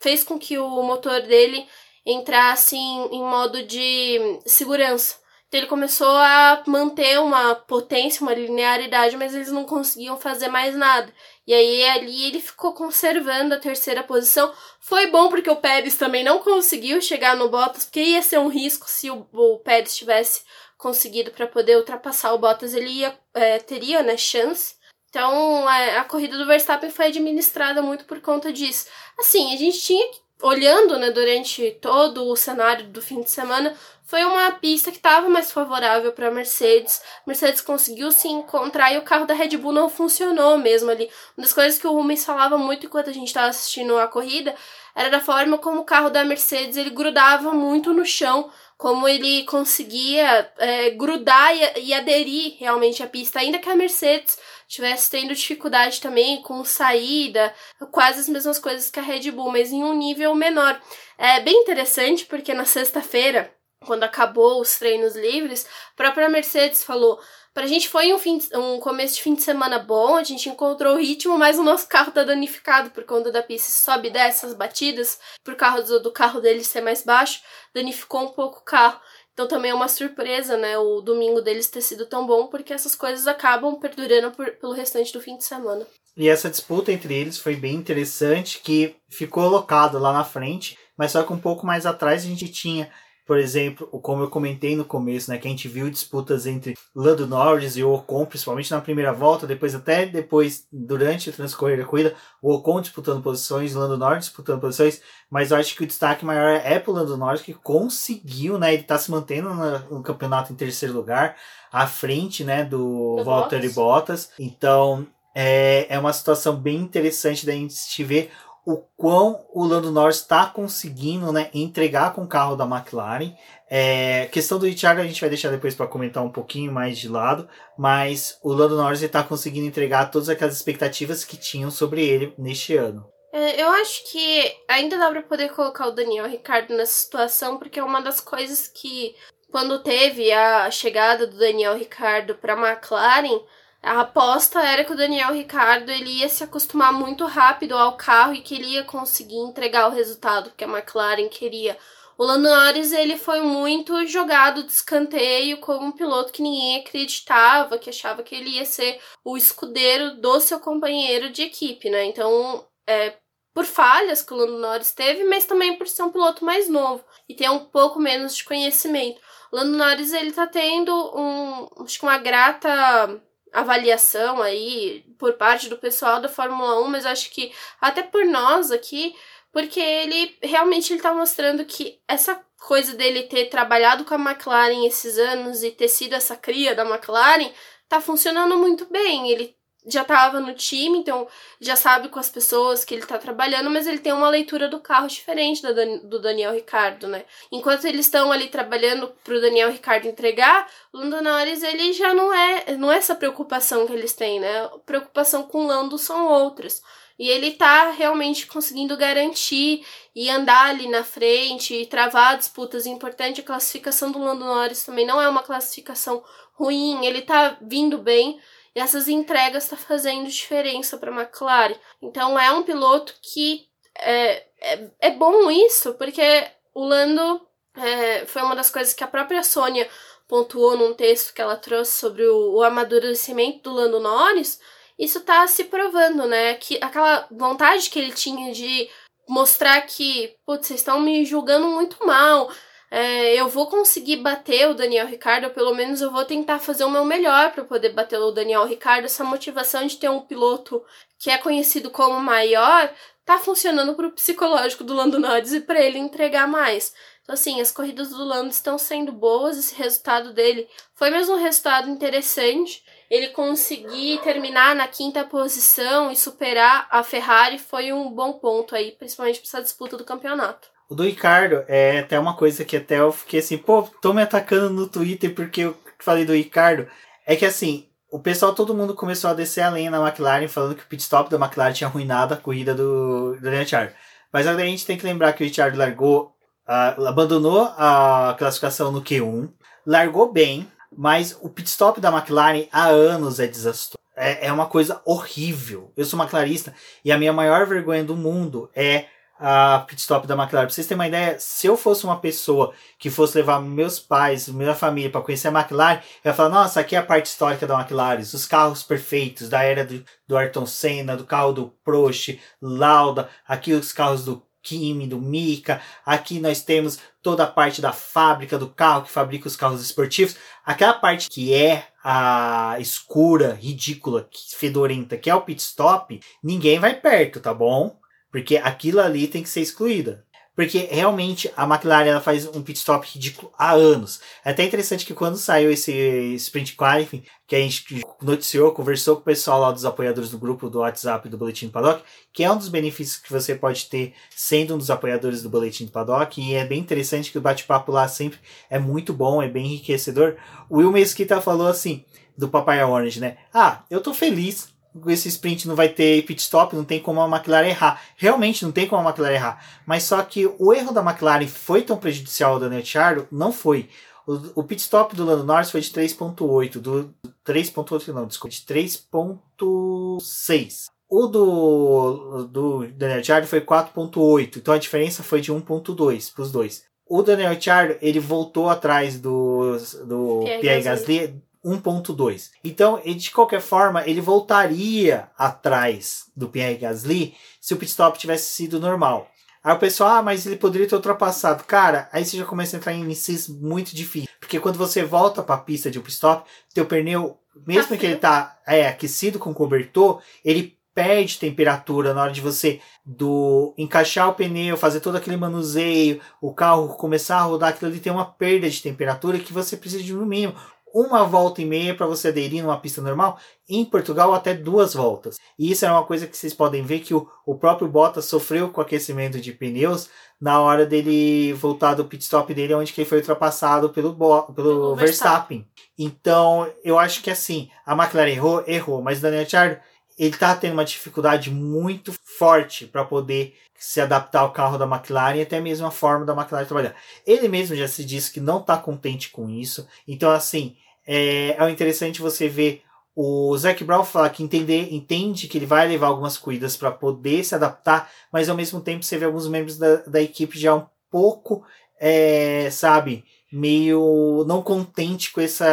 fez com que o motor dele entrasse em, em modo de segurança. Então ele começou a manter uma potência, uma linearidade, mas eles não conseguiam fazer mais nada. E aí ali ele ficou conservando a terceira posição. Foi bom porque o Pérez também não conseguiu chegar no Bottas, porque ia ser um risco se o, o Pérez tivesse conseguido para poder ultrapassar o Bottas, ele ia, é, teria né, chance. Então a, a corrida do Verstappen foi administrada muito por conta disso. Assim, a gente tinha que olhando né, durante todo o cenário do fim de semana, foi uma pista que estava mais favorável para a Mercedes. Mercedes conseguiu se encontrar e o carro da Red Bull não funcionou mesmo ali. Uma das coisas que o Rubens falava muito enquanto a gente estava assistindo a corrida era da forma como o carro da Mercedes ele grudava muito no chão, como ele conseguia é, grudar e, e aderir realmente à pista, ainda que a Mercedes tivesse tendo dificuldade também com saída, quase as mesmas coisas que a Red Bull, mas em um nível menor. É bem interessante porque na sexta-feira, quando acabou os treinos livres, a própria Mercedes falou: Pra gente foi um, fim, um começo de fim de semana bom, a gente encontrou o ritmo, mas o nosso carro tá danificado por conta da pista sobe dessas batidas, por causa do, do carro dele ser mais baixo, danificou um pouco o carro. Então também é uma surpresa, né, o domingo deles ter sido tão bom, porque essas coisas acabam perdurando por, pelo restante do fim de semana. E essa disputa entre eles foi bem interessante, que ficou locado lá na frente, mas só que um pouco mais atrás a gente tinha, por exemplo, como eu comentei no começo, né, que a gente viu disputas entre Lando Norris e o Ocon, principalmente na primeira volta, depois até depois, durante o transcorrer da corrida, o Ocon disputando posições, Lando Norris disputando posições, mas eu acho que o destaque maior é pro Lando Norris, que conseguiu, né? Ele tá se mantendo no, campeonato em terceiro lugar, à frente, né, do, do Valtteri Bottas. Então, é, é uma situação bem interessante da gente ver o quão o Lando Norris está conseguindo né, entregar com o carro da McLaren. É, questão do Richard a gente vai deixar depois para comentar um pouquinho mais de lado, mas o Lando Norris está conseguindo entregar todas aquelas expectativas que tinham sobre ele neste ano. É, eu acho que ainda dá para poder colocar o Daniel Ricardo nessa situação, porque é uma das coisas que, quando teve a chegada do Daniel Ricardo para a McLaren, a aposta era que o Daniel Ricardo ele ia se acostumar muito rápido ao carro e que ele ia conseguir entregar o resultado que a McLaren queria. O Lando Norris ele foi muito jogado de escanteio como um piloto que ninguém acreditava, que achava que ele ia ser o escudeiro do seu companheiro de equipe, né? Então é, por falhas que o Lando Norris teve, mas também por ser um piloto mais novo e ter um pouco menos de conhecimento. O Lando Norris ele tá tendo um, acho que uma grata avaliação aí por parte do pessoal da Fórmula 1, mas acho que até por nós aqui, porque ele realmente ele tá mostrando que essa coisa dele ter trabalhado com a McLaren esses anos e ter sido essa cria da McLaren tá funcionando muito bem. Ele já estava no time, então já sabe com as pessoas que ele está trabalhando, mas ele tem uma leitura do carro diferente da do Daniel Ricardo, né? Enquanto eles estão ali trabalhando para o Daniel Ricardo entregar, o Lando Norris ele já não é, não é essa preocupação que eles têm, né? A preocupação com o Lando são outras. E ele tá realmente conseguindo garantir e andar ali na frente e travar disputas importantes. A classificação do Lando Norris também não é uma classificação ruim, ele tá vindo bem. E essas entregas está fazendo diferença para a McLaren. Então é um piloto que é, é, é bom isso, porque o Lando é, foi uma das coisas que a própria Sônia pontuou num texto que ela trouxe sobre o, o amadurecimento do Lando Norris. Isso está se provando, né? Que aquela vontade que ele tinha de mostrar que, putz, vocês estão me julgando muito mal, é, eu vou conseguir bater o Daniel Ricardo, pelo menos eu vou tentar fazer o meu melhor para poder bater o Daniel Ricardo. Essa motivação de ter um piloto que é conhecido como maior tá funcionando para o psicológico do Lando Norris e para ele entregar mais. Então, assim, as corridas do Lando estão sendo boas, esse resultado dele foi mesmo um resultado interessante. Ele conseguir terminar na quinta posição e superar a Ferrari foi um bom ponto aí, principalmente para essa disputa do campeonato. O do Ricardo é até uma coisa que até eu fiquei assim, pô, tô me atacando no Twitter porque eu falei do Ricardo. É que assim, o pessoal, todo mundo começou a descer a lenha na McLaren, falando que o pit stop da McLaren tinha arruinado a corrida do, do Richard. Mas a gente tem que lembrar que o Richard largou, uh, abandonou a classificação no Q1, largou bem, mas o pit stop da McLaren há anos é desastroso. É, é uma coisa horrível. Eu sou McLarista e a minha maior vergonha do mundo é a pit stop da McLaren. Pra vocês terem uma ideia, se eu fosse uma pessoa que fosse levar meus pais, minha família para conhecer a McLaren, eu ia falar, nossa, aqui é a parte histórica da McLaren, os carros perfeitos da era do, do Ayrton Senna, do carro do Prost, Lauda, aqui os carros do Kimi, do Mika, aqui nós temos toda a parte da fábrica do carro que fabrica os carros esportivos, aquela parte que é a escura, ridícula, fedorenta, que é o pit stop, ninguém vai perto, tá bom? Porque aquilo ali tem que ser excluída. Porque realmente a McLaren ela faz um pit stop ridículo há anos. É até interessante que quando saiu esse sprint qualifying, que a gente noticiou, conversou com o pessoal lá dos apoiadores do grupo do WhatsApp do Boletim do Paddock, que é um dos benefícios que você pode ter sendo um dos apoiadores do Boletim do Paddock, e é bem interessante que o bate-papo lá sempre é muito bom, é bem enriquecedor. O Will Mesquita falou assim, do Papaya Orange, né? Ah, eu tô feliz esse sprint não vai ter pit stop, não tem como a McLaren errar. Realmente não tem como a McLaren errar. Mas só que o erro da McLaren foi tão prejudicial ao Daniel Ricciardo? Não foi. O, o pit stop do Lando Norris foi de 3.8, do 3.8 não, desculpa, de 3.6. O do, do Daniel Ricciardo foi 4.8, então a diferença foi de 1.2 para os dois. O Daniel Ricciardo, ele voltou atrás do, do Pierre Gasly 1.2. Então, de qualquer forma, ele voltaria atrás do Pierre Gasly se o pit stop tivesse sido normal. Aí o pessoal, ah, mas ele poderia ter ultrapassado. Cara, aí você já começa a entrar em MCs muito difícil. Porque quando você volta para a pista de um pit stop, teu pneu, mesmo que ele tá é, aquecido com cobertor, ele perde temperatura na hora de você do encaixar o pneu, fazer todo aquele manuseio, o carro começar a rodar, aquilo ali tem uma perda de temperatura que você precisa de no mínimo uma volta e meia para você aderir numa pista normal. Em Portugal, até duas voltas. E isso é uma coisa que vocês podem ver que o, o próprio Bottas sofreu com aquecimento de pneus na hora dele voltar do pit stop dele, onde que ele foi ultrapassado pelo, pelo Verstappen. Verstappen. Então, eu acho que assim, a McLaren errou, errou, mas o Daniel Ricciardo ele está tendo uma dificuldade muito forte para poder se adaptar ao carro da McLaren e até mesmo a forma da McLaren trabalhar. Ele mesmo já se disse que não está contente com isso. Então, assim, é, é interessante você ver o Zac Brown falar que entender, entende que ele vai levar algumas cuidas para poder se adaptar, mas ao mesmo tempo você vê alguns membros da, da equipe já um pouco, é, sabe, meio não contente com esse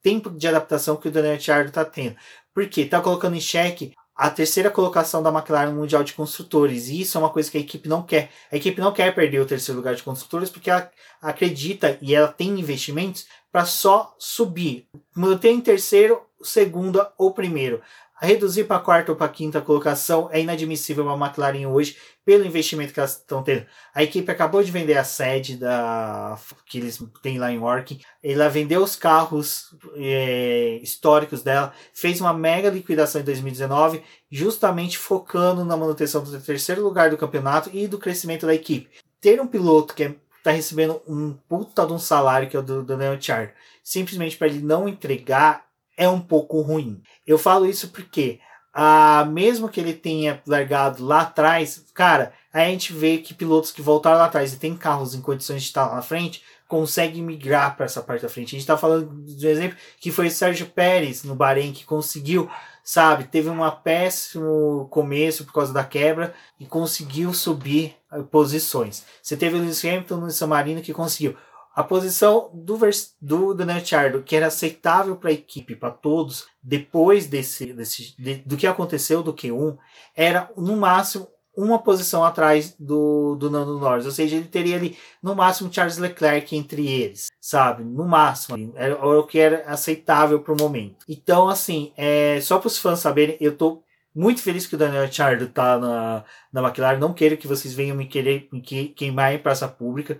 tempo de adaptação que o Daniel Ricciardo está tendo. Porque está colocando em xeque a terceira colocação da McLaren no Mundial de Construtores. E isso é uma coisa que a equipe não quer. A equipe não quer perder o terceiro lugar de construtores porque ela acredita e ela tem investimentos para só subir. Manter em terceiro, segunda ou primeiro. Reduzir para quarta ou para quinta colocação é inadmissível a McLaren hoje, pelo investimento que elas estão tendo. A equipe acabou de vender a sede da, que eles têm lá em Working. Ela vendeu os carros é, históricos dela, fez uma mega liquidação em 2019, justamente focando na manutenção do terceiro lugar do campeonato e do crescimento da equipe. Ter um piloto que está recebendo um puta de um salário que é o do Daniel Char, simplesmente para ele não entregar é um pouco ruim. Eu falo isso porque, ah, mesmo que ele tenha largado lá atrás, cara, a gente vê que pilotos que voltaram lá atrás e tem carros em condições de estar lá na frente, conseguem migrar para essa parte da frente. A gente está falando de um exemplo que foi o Sérgio Pérez no Bahrein, que conseguiu, sabe, teve um péssimo começo por causa da quebra e conseguiu subir posições. Você teve o Lewis Hamilton no San Marino que conseguiu. A posição do, do Daniel Ricciardo, que era aceitável para a equipe, para todos, depois desse, desse de, do que aconteceu do Q1, era no máximo uma posição atrás do, do Nando Norris. Ou seja, ele teria ali no máximo Charles Leclerc entre eles, sabe? No máximo. Era, era o que era aceitável para o momento. Então, assim, é, só para os fãs saberem, eu tô muito feliz que o Daniel Ricciardo tá na, na McLaren. Não quero que vocês venham me querer me queimar em praça pública.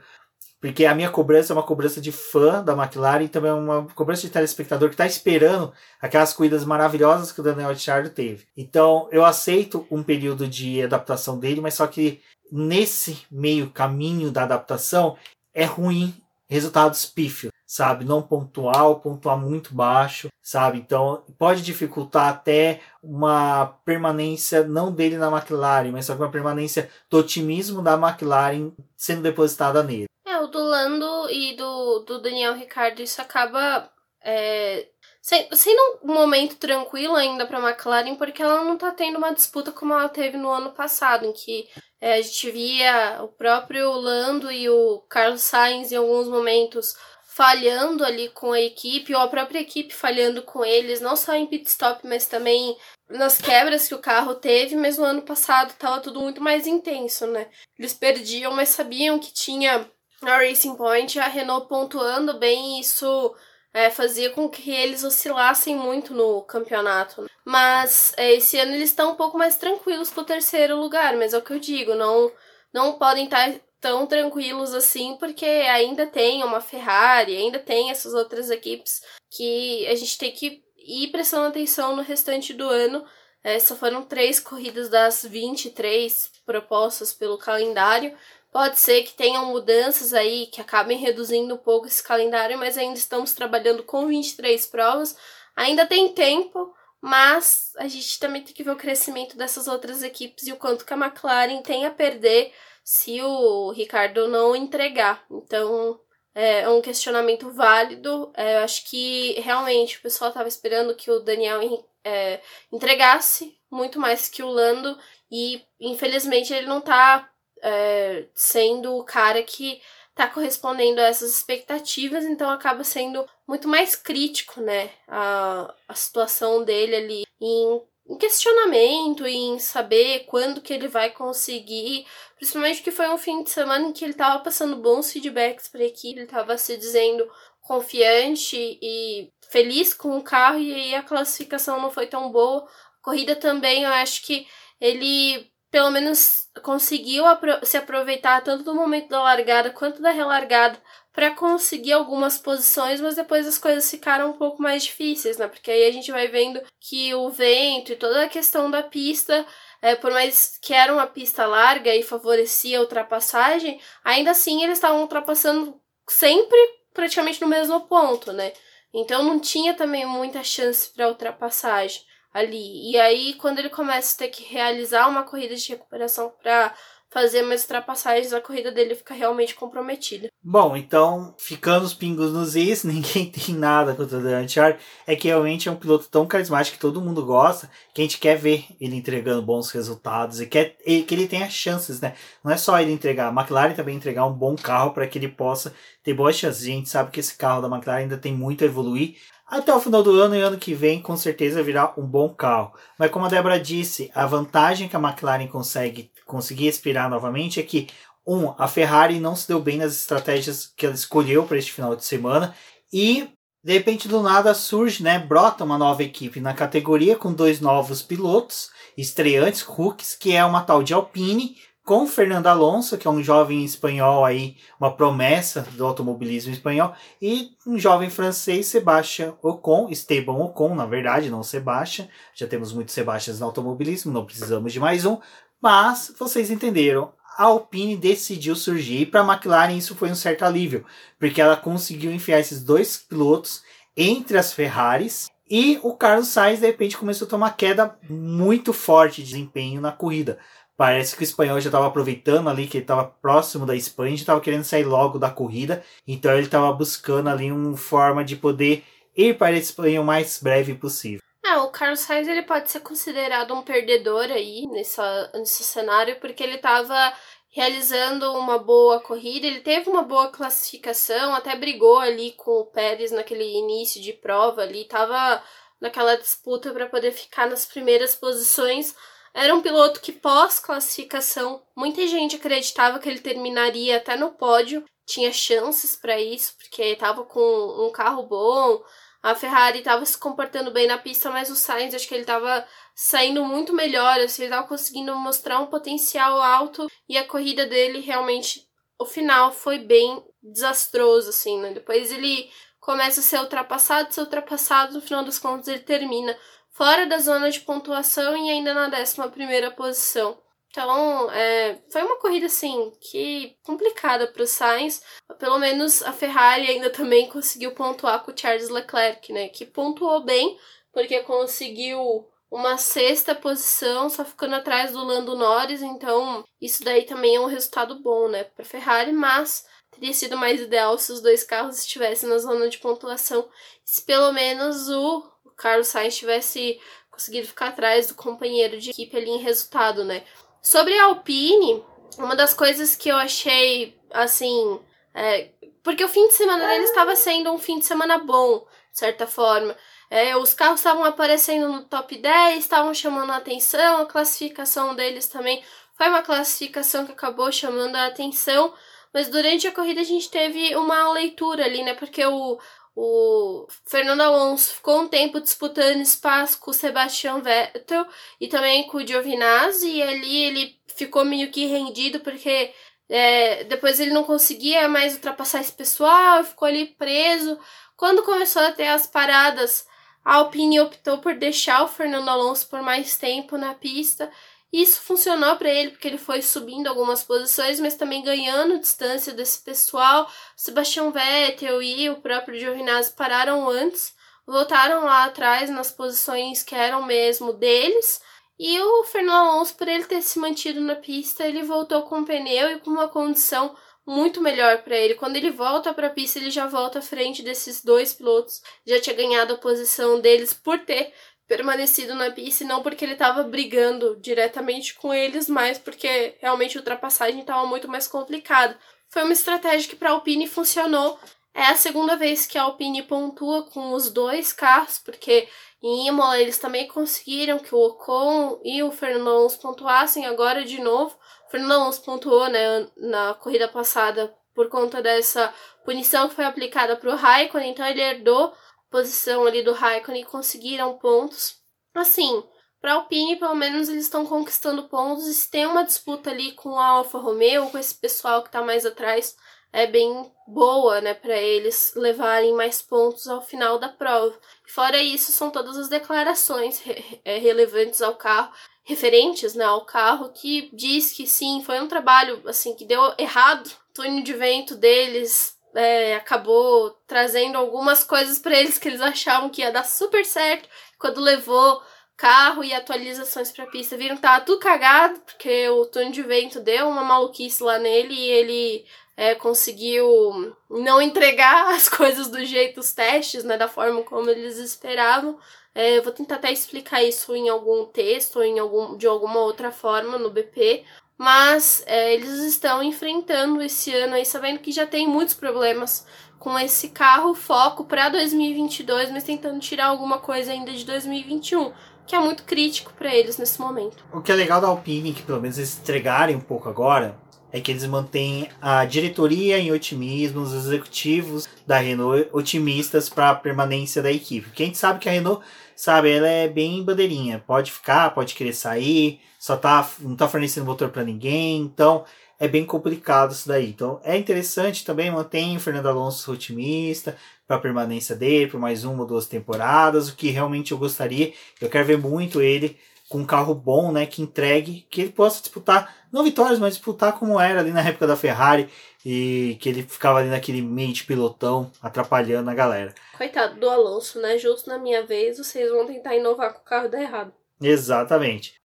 Porque a minha cobrança é uma cobrança de fã da McLaren e também é uma cobrança de telespectador que está esperando aquelas corridas maravilhosas que o Daniel Ricciardo teve. Então eu aceito um período de adaptação dele, mas só que nesse meio caminho da adaptação é ruim resultados pífios, sabe? Não pontual, pontuar muito baixo, sabe? Então pode dificultar até uma permanência não dele na McLaren, mas só que uma permanência do otimismo da McLaren sendo depositada nele o do Lando e do, do Daniel Ricardo, isso acaba é, sendo um momento tranquilo ainda para a McLaren, porque ela não está tendo uma disputa como ela teve no ano passado, em que é, a gente via o próprio Lando e o Carlos Sainz em alguns momentos falhando ali com a equipe, ou a própria equipe falhando com eles, não só em pit stop, mas também nas quebras que o carro teve, mas no ano passado estava tudo muito mais intenso, né? Eles perdiam, mas sabiam que tinha na Racing Point, a Renault pontuando bem, isso é, fazia com que eles oscilassem muito no campeonato. Né? Mas é, esse ano eles estão um pouco mais tranquilos com o terceiro lugar, mas é o que eu digo, não, não podem estar tão tranquilos assim, porque ainda tem uma Ferrari, ainda tem essas outras equipes que a gente tem que ir prestando atenção no restante do ano. É, só foram três corridas das 23 propostas pelo calendário. Pode ser que tenham mudanças aí que acabem reduzindo um pouco esse calendário, mas ainda estamos trabalhando com 23 provas. Ainda tem tempo, mas a gente também tem que ver o crescimento dessas outras equipes e o quanto que a McLaren tem a perder se o Ricardo não entregar. Então, é um questionamento válido. É, eu acho que realmente o pessoal estava esperando que o Daniel é, entregasse muito mais que o Lando e infelizmente ele não está é, sendo o cara que está correspondendo a essas expectativas, então acaba sendo muito mais crítico, né, a, a situação dele ali em em questionamento, em saber quando que ele vai conseguir, principalmente porque foi um fim de semana em que ele estava passando bons feedbacks para a equipe, ele estava se dizendo confiante e feliz com o carro e aí a classificação não foi tão boa. A corrida também, eu acho que ele pelo menos conseguiu se aproveitar tanto do momento da largada quanto da relargada para conseguir algumas posições, mas depois as coisas ficaram um pouco mais difíceis, né? Porque aí a gente vai vendo que o vento e toda a questão da pista, é, por mais que era uma pista larga e favorecia a ultrapassagem, ainda assim eles estavam ultrapassando sempre praticamente no mesmo ponto, né? Então não tinha também muita chance para ultrapassagem ali. E aí quando ele começa a ter que realizar uma corrida de recuperação para fazer mais ultrapassagens, a corrida dele fica realmente comprometida. Bom, então, ficando os pingos nos is, (laughs) ninguém tem nada contra o Dan Char, é que realmente é um piloto tão carismático que todo mundo gosta, que a gente quer ver ele entregando bons resultados e quer que ele tenha chances, né? Não é só ele entregar, a McLaren também entregar um bom carro para que ele possa ter boas chances. A gente sabe que esse carro da McLaren ainda tem muito a evoluir, até o final do ano e ano que vem, com certeza virá um bom carro. Mas como a Débora disse, a vantagem que a McLaren consegue conseguir respirar novamente é que, um, a Ferrari não se deu bem nas estratégias que ela escolheu para este final de semana e de repente do nada surge, né, brota uma nova equipe na categoria com dois novos pilotos estreantes, rookies, que é uma tal de Alpine com Fernando Alonso, que é um jovem espanhol aí, uma promessa do automobilismo espanhol, e um jovem francês, Sebastian Ocon, Esteban Ocon, na verdade, não Sebastian. Já temos muitos Sebastians no automobilismo, não precisamos de mais um. Mas vocês entenderam, a Alpine decidiu surgir para a McLaren isso foi um certo alívio, porque ela conseguiu enfiar esses dois pilotos entre as Ferraris e o Carlos Sainz de repente começou a tomar queda muito forte de desempenho na corrida. Parece que o espanhol já estava aproveitando ali que ele estava próximo da Espanha, já estava querendo sair logo da corrida, então ele estava buscando ali uma forma de poder ir para a Espanha o mais breve possível. Ah, o Carlos Sainz ele pode ser considerado um perdedor aí nessa, nesse cenário, porque ele estava realizando uma boa corrida, ele teve uma boa classificação, até brigou ali com o Pérez naquele início de prova ali, estava naquela disputa para poder ficar nas primeiras posições. Era um piloto que, pós-classificação, muita gente acreditava que ele terminaria até no pódio, tinha chances para isso, porque estava com um carro bom, a Ferrari estava se comportando bem na pista, mas o Sainz, acho que ele estava saindo muito melhor, assim, ele estava conseguindo mostrar um potencial alto e a corrida dele realmente, o final foi bem desastroso, assim, né? Depois ele começa a ser ultrapassado, ser ultrapassado, no final das contas ele termina fora da zona de pontuação e ainda na 11 posição. Então, é, foi uma corrida assim que complicada para o Sainz. Pelo menos a Ferrari ainda também conseguiu pontuar com o Charles Leclerc, né? Que pontuou bem, porque conseguiu uma sexta posição, só ficando atrás do Lando Norris. Então, isso daí também é um resultado bom, né, para Ferrari, mas teria sido mais ideal se os dois carros estivessem na zona de pontuação. Se pelo menos o Carlos Sainz tivesse conseguido ficar atrás do companheiro de equipe ali em resultado, né? Sobre a Alpine, uma das coisas que eu achei, assim, é, porque o fim de semana deles estava sendo um fim de semana bom, de certa forma. É, os carros estavam aparecendo no top 10, estavam chamando a atenção, a classificação deles também foi uma classificação que acabou chamando a atenção, mas durante a corrida a gente teve uma leitura ali, né? Porque o, o Fernando Alonso ficou um tempo disputando espaço com o Sebastian Vettel e também com o Giovinazzi, e ali ele ficou meio que rendido porque É, depois ele não conseguia mais ultrapassar esse pessoal, ficou ali preso. Quando começou a ter as paradas, a Alpine optou por deixar o Fernando Alonso por mais tempo na pista. Isso funcionou para ele porque ele foi subindo algumas posições, mas também ganhando distância desse pessoal. Sebastian Vettel e o próprio Giovinazzi pararam antes, voltaram lá atrás nas posições que eram mesmo deles. E o Fernando Alonso, por ele ter se mantido na pista, ele voltou com o pneu e com uma condição muito melhor para ele. Quando ele volta para a pista, ele já volta à frente desses dois pilotos. Já tinha ganhado a posição deles por ter permanecido na pista não porque ele estava brigando diretamente com eles, mas porque realmente a ultrapassagem estava muito mais complicada. Foi uma estratégia que para a Alpine funcionou. É a segunda vez que a Alpine pontua com os dois carros, porque em Imola eles também conseguiram que o Ocon e o Fernando Alonso pontuassem agora de novo. O Fernando Alonso pontuou né, na corrida passada por conta dessa punição que foi aplicada para o Raikkonen, então ele herdou posição ali do Raikkonen e conseguiram pontos. Assim, para a Alpine, pelo menos eles estão conquistando pontos. E se tem uma disputa ali com a Alfa Romeo, com esse pessoal que está mais atrás, é bem boa, né, para eles levarem mais pontos ao final da prova. Fora isso, são todas as declarações re é, relevantes ao carro, referentes, né, ao carro, que diz que sim, foi um trabalho assim que deu errado. O túnel de vento deles é, acabou trazendo algumas coisas para eles que eles achavam que ia dar super certo. Quando levou carro e atualizações para pista, viram que tava tudo cagado, porque o túnel de vento deu uma maluquice lá nele e ele é, conseguiu não entregar (laughs) as coisas do jeito, os testes, né, da forma como eles esperavam. É, eu vou tentar até explicar isso em algum texto ou em algum, de alguma outra forma no BP, mas é, eles estão enfrentando esse ano aí, sabendo que já tem muitos problemas com esse carro, foco para 2022, mas tentando tirar alguma coisa ainda de 2021, que é muito crítico para eles nesse momento. O que é legal da Alpine, que pelo menos eles entregarem um pouco agora, é que eles mantêm a diretoria em otimismo, os executivos da Renault otimistas para a permanência da equipe. Porque a gente sabe que a Renault, sabe, ela é bem bandeirinha, pode ficar, pode querer sair, só tá, não tá fornecendo motor para ninguém, então é bem complicado isso daí. Então é interessante também, mantém o Fernando Alonso otimista para permanência dele por mais uma ou duas temporadas, o que realmente eu gostaria. Eu quero ver muito ele com um carro bom, né, que entregue, que ele possa disputar, não vitórias, mas disputar como era ali na época da Ferrari e que ele ficava ali naquele meio de pilotão atrapalhando a galera. Coitado do Alonso, né? Justo na minha vez, vocês vão tentar inovar com o carro da errado. Exatamente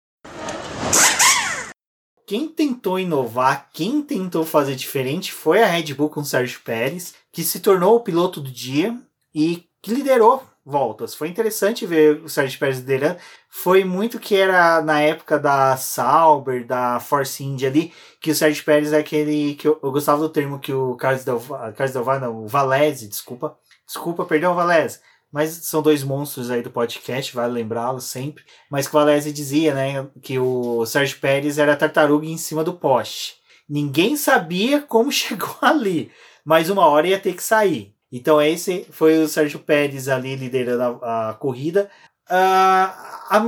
quem tentou inovar, quem tentou fazer diferente foi a Red Bull com o Sérgio Pérez, que se tornou o piloto do dia e que liderou voltas. Foi interessante ver o Sérgio Pérez liderando. Foi muito que era na época da Sauber, da Force India ali, que o Sérgio Pérez é aquele que eu, eu gostava do termo que o Carlos Del, Carlos Del não, o Valese, desculpa. Desculpa, perdão, Valese mas são dois monstros aí do podcast, vale lembrá-los sempre. Mas que o Valese dizia, né, que o Sérgio Pérez era tartaruga em cima do poste. Ninguém sabia como (laughs) chegou ali, mas uma hora ia ter que sair. Então esse foi o Sérgio Pérez ali liderando a, a corrida. Uh, a,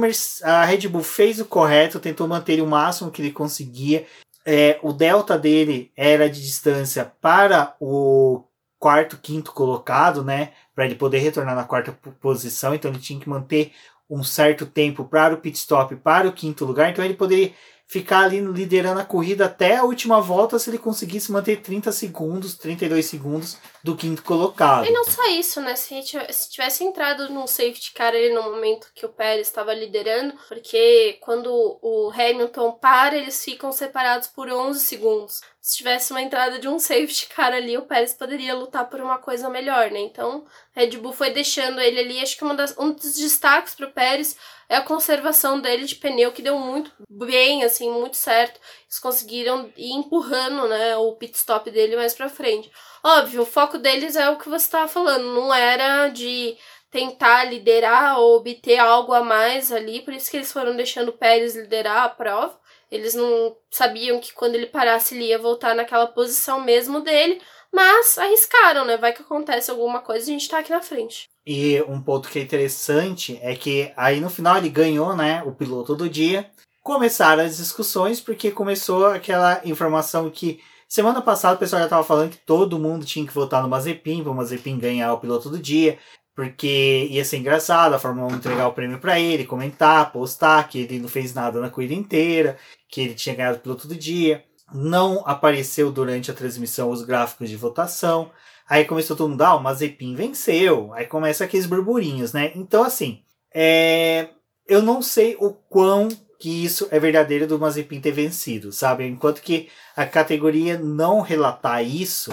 a, Red Bull fez o correto, tentou manter o máximo que ele conseguia. É, o delta dele era de distância para o quarto, quinto colocado, né? Para ele poder retornar na quarta posição. Então ele tinha que manter um certo tempo para o pit stop para o quinto lugar. Então ele poderia ficar ali liderando a corrida até a última volta se ele conseguisse manter 30 segundos, 32 segundos do quinto colocado. E não só isso, né? Se, se tivesse entrado num safety car ali no momento que o Pérez estava liderando, porque quando o Hamilton para, eles ficam separados por 11 segundos. Se tivesse uma entrada de um safety car ali, o Pérez poderia lutar por uma coisa melhor, né? Então, Red Bull foi deixando ele ali. Acho que uma das, um dos destaques para o Pérez é a conservação dele de pneu, que deu muito bem, assim, muito certo. Eles conseguiram ir empurrando, né, o pit stop dele mais pra frente. Óbvio, o foco deles é o que você estava falando, não era de tentar liderar ou obter algo a mais ali, por isso que eles foram deixando o Pérez liderar a prova. Eles não sabiam que quando ele parasse ele ia voltar naquela posição mesmo dele, mas arriscaram, né? Vai que acontece alguma coisa e a gente tá aqui na frente. E um ponto que é interessante é que aí no final ele ganhou, né, o piloto do dia. Começaram as discussões porque começou aquela informação que Semana passada o pessoal já tava falando que todo mundo tinha que votar no Mazepin, para o Mazepin ganhar o piloto do dia, porque ia ser engraçado a Fórmula 1 entregar o prêmio para ele, comentar, postar que ele não fez nada na corrida inteira, que ele tinha ganhado piloto do dia. Não apareceu durante a transmissão os gráficos de votação. Aí começou todo mundo, ah, o Mazepin venceu. Aí começa aqueles burburinhos, né? Então, assim, é... eu não sei o quão que isso é verdadeiro do Mazepin ter vencido, sabe? Enquanto que a categoria não relatar isso,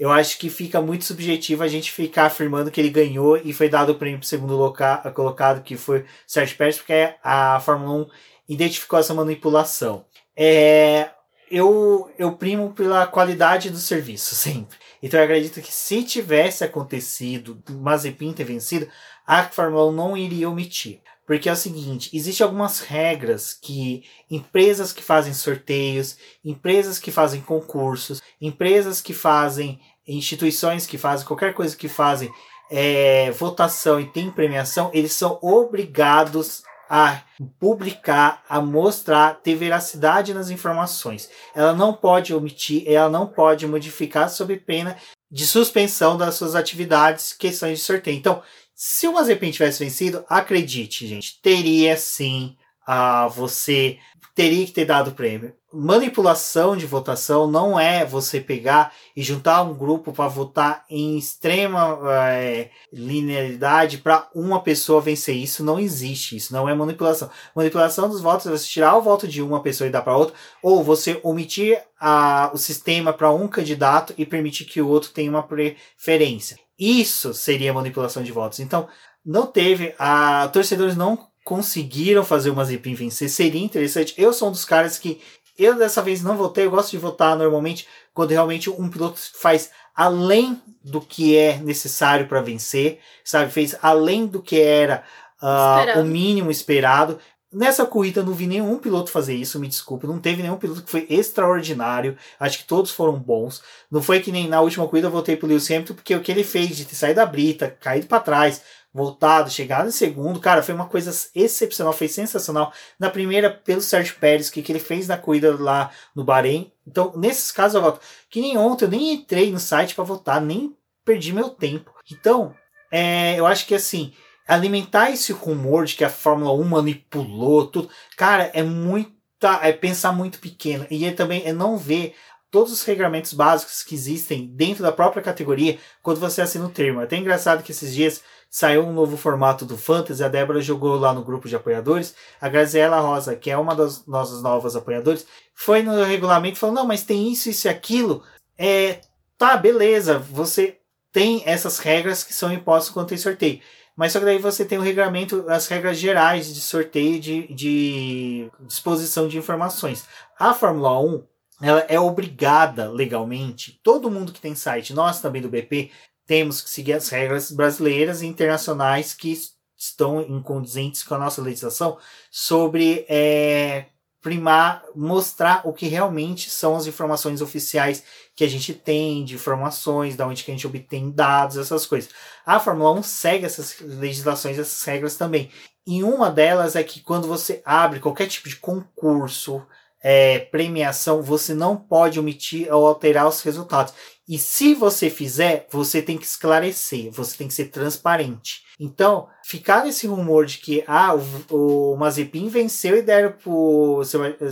eu acho que fica muito subjetivo a gente ficar afirmando que ele ganhou e foi dado o prêmio para o segundo loca- colocado, que foi Sérgio Pérez, porque a Fórmula 1 identificou essa manipulação. É, eu, eu primo pela qualidade do serviço, sempre. Então eu acredito que se tivesse acontecido Mazepin ter vencido, a Fórmula 1 não iria omitir. Porque é o seguinte, existem algumas regras que empresas que fazem sorteios, empresas que fazem concursos, empresas que fazem, instituições que fazem, qualquer coisa que fazem é, votação e tem premiação, eles são obrigados a publicar, a mostrar, ter veracidade nas informações. Ela não pode omitir, ela não pode modificar sob pena de suspensão das suas atividades, questões de sorteio. Então, se o Mazepin tivesse vencido, acredite, gente, teria sim a você teria que ter dado o prêmio. Manipulação de votação não é você pegar e juntar um grupo para votar em extrema é, linearidade para uma pessoa vencer. Isso não existe. Isso não é manipulação. Manipulação dos votos é você tirar o voto de uma pessoa e dar para outra, ou você omitir a, o sistema para um candidato e permitir que o outro tenha uma preferência. Isso seria manipulação de votos. Então, não teve. A torcedores não conseguiram fazer o Mazepin vencer. Seria interessante. Eu sou um dos caras que eu dessa vez não votei. Eu gosto de votar normalmente quando realmente um piloto faz além do que é necessário para vencer, sabe? Fez além do que era uh, o mínimo esperado. Nessa corrida não vi nenhum piloto fazer isso, me desculpe. Não teve nenhum piloto que foi extraordinário. Acho que todos foram bons. Não foi que nem na última corrida eu votei pro Lewis Hamilton, porque o que ele fez de ter saído da brita, caído para trás, voltado, chegado em segundo, cara, foi uma coisa excepcional, foi sensacional. Na primeira, pelo Sérgio Pérez, que, que ele fez na corrida lá no Bahrein. Então, nesses casos eu voto. Que nem ontem, eu nem entrei no site para votar, nem perdi meu tempo. Então, é, eu acho que assim alimentar esse rumor de que a Fórmula 1 manipulou tudo, cara, é muita. É pensar muito pequeno. E é também é não ver todos os regulamentos básicos que existem dentro da própria categoria quando você assina o termo. É até engraçado que esses dias saiu um novo formato do Fantasy, a Débora jogou lá no grupo de apoiadores, a Graziela Rosa, que é uma das nossas novas apoiadores, foi no regulamento e falou, não, mas tem isso, isso e aquilo, é, tá, beleza, você tem essas regras que são impostas quando tem sorteio. Mas só que daí você tem o regulamento, as regras gerais de sorteio de, de disposição de informações. A Fórmula 1 ela é obrigada legalmente, todo mundo que tem site, nós também do BP, temos que seguir as regras brasileiras e internacionais que estão incondizentes com a nossa legislação sobre é, primar, mostrar o que realmente são as informações oficiais que a gente tem, de informações, da onde que a gente obtém dados, essas coisas. A Fórmula 1 segue essas legislações, essas regras também. E uma delas é que quando você abre qualquer tipo de concurso, é, premiação, você não pode omitir ou alterar os resultados. E se você fizer, você tem que esclarecer, você tem que ser transparente. Então, ficar nesse rumor de que ah, o, o Mazepin venceu e deram pro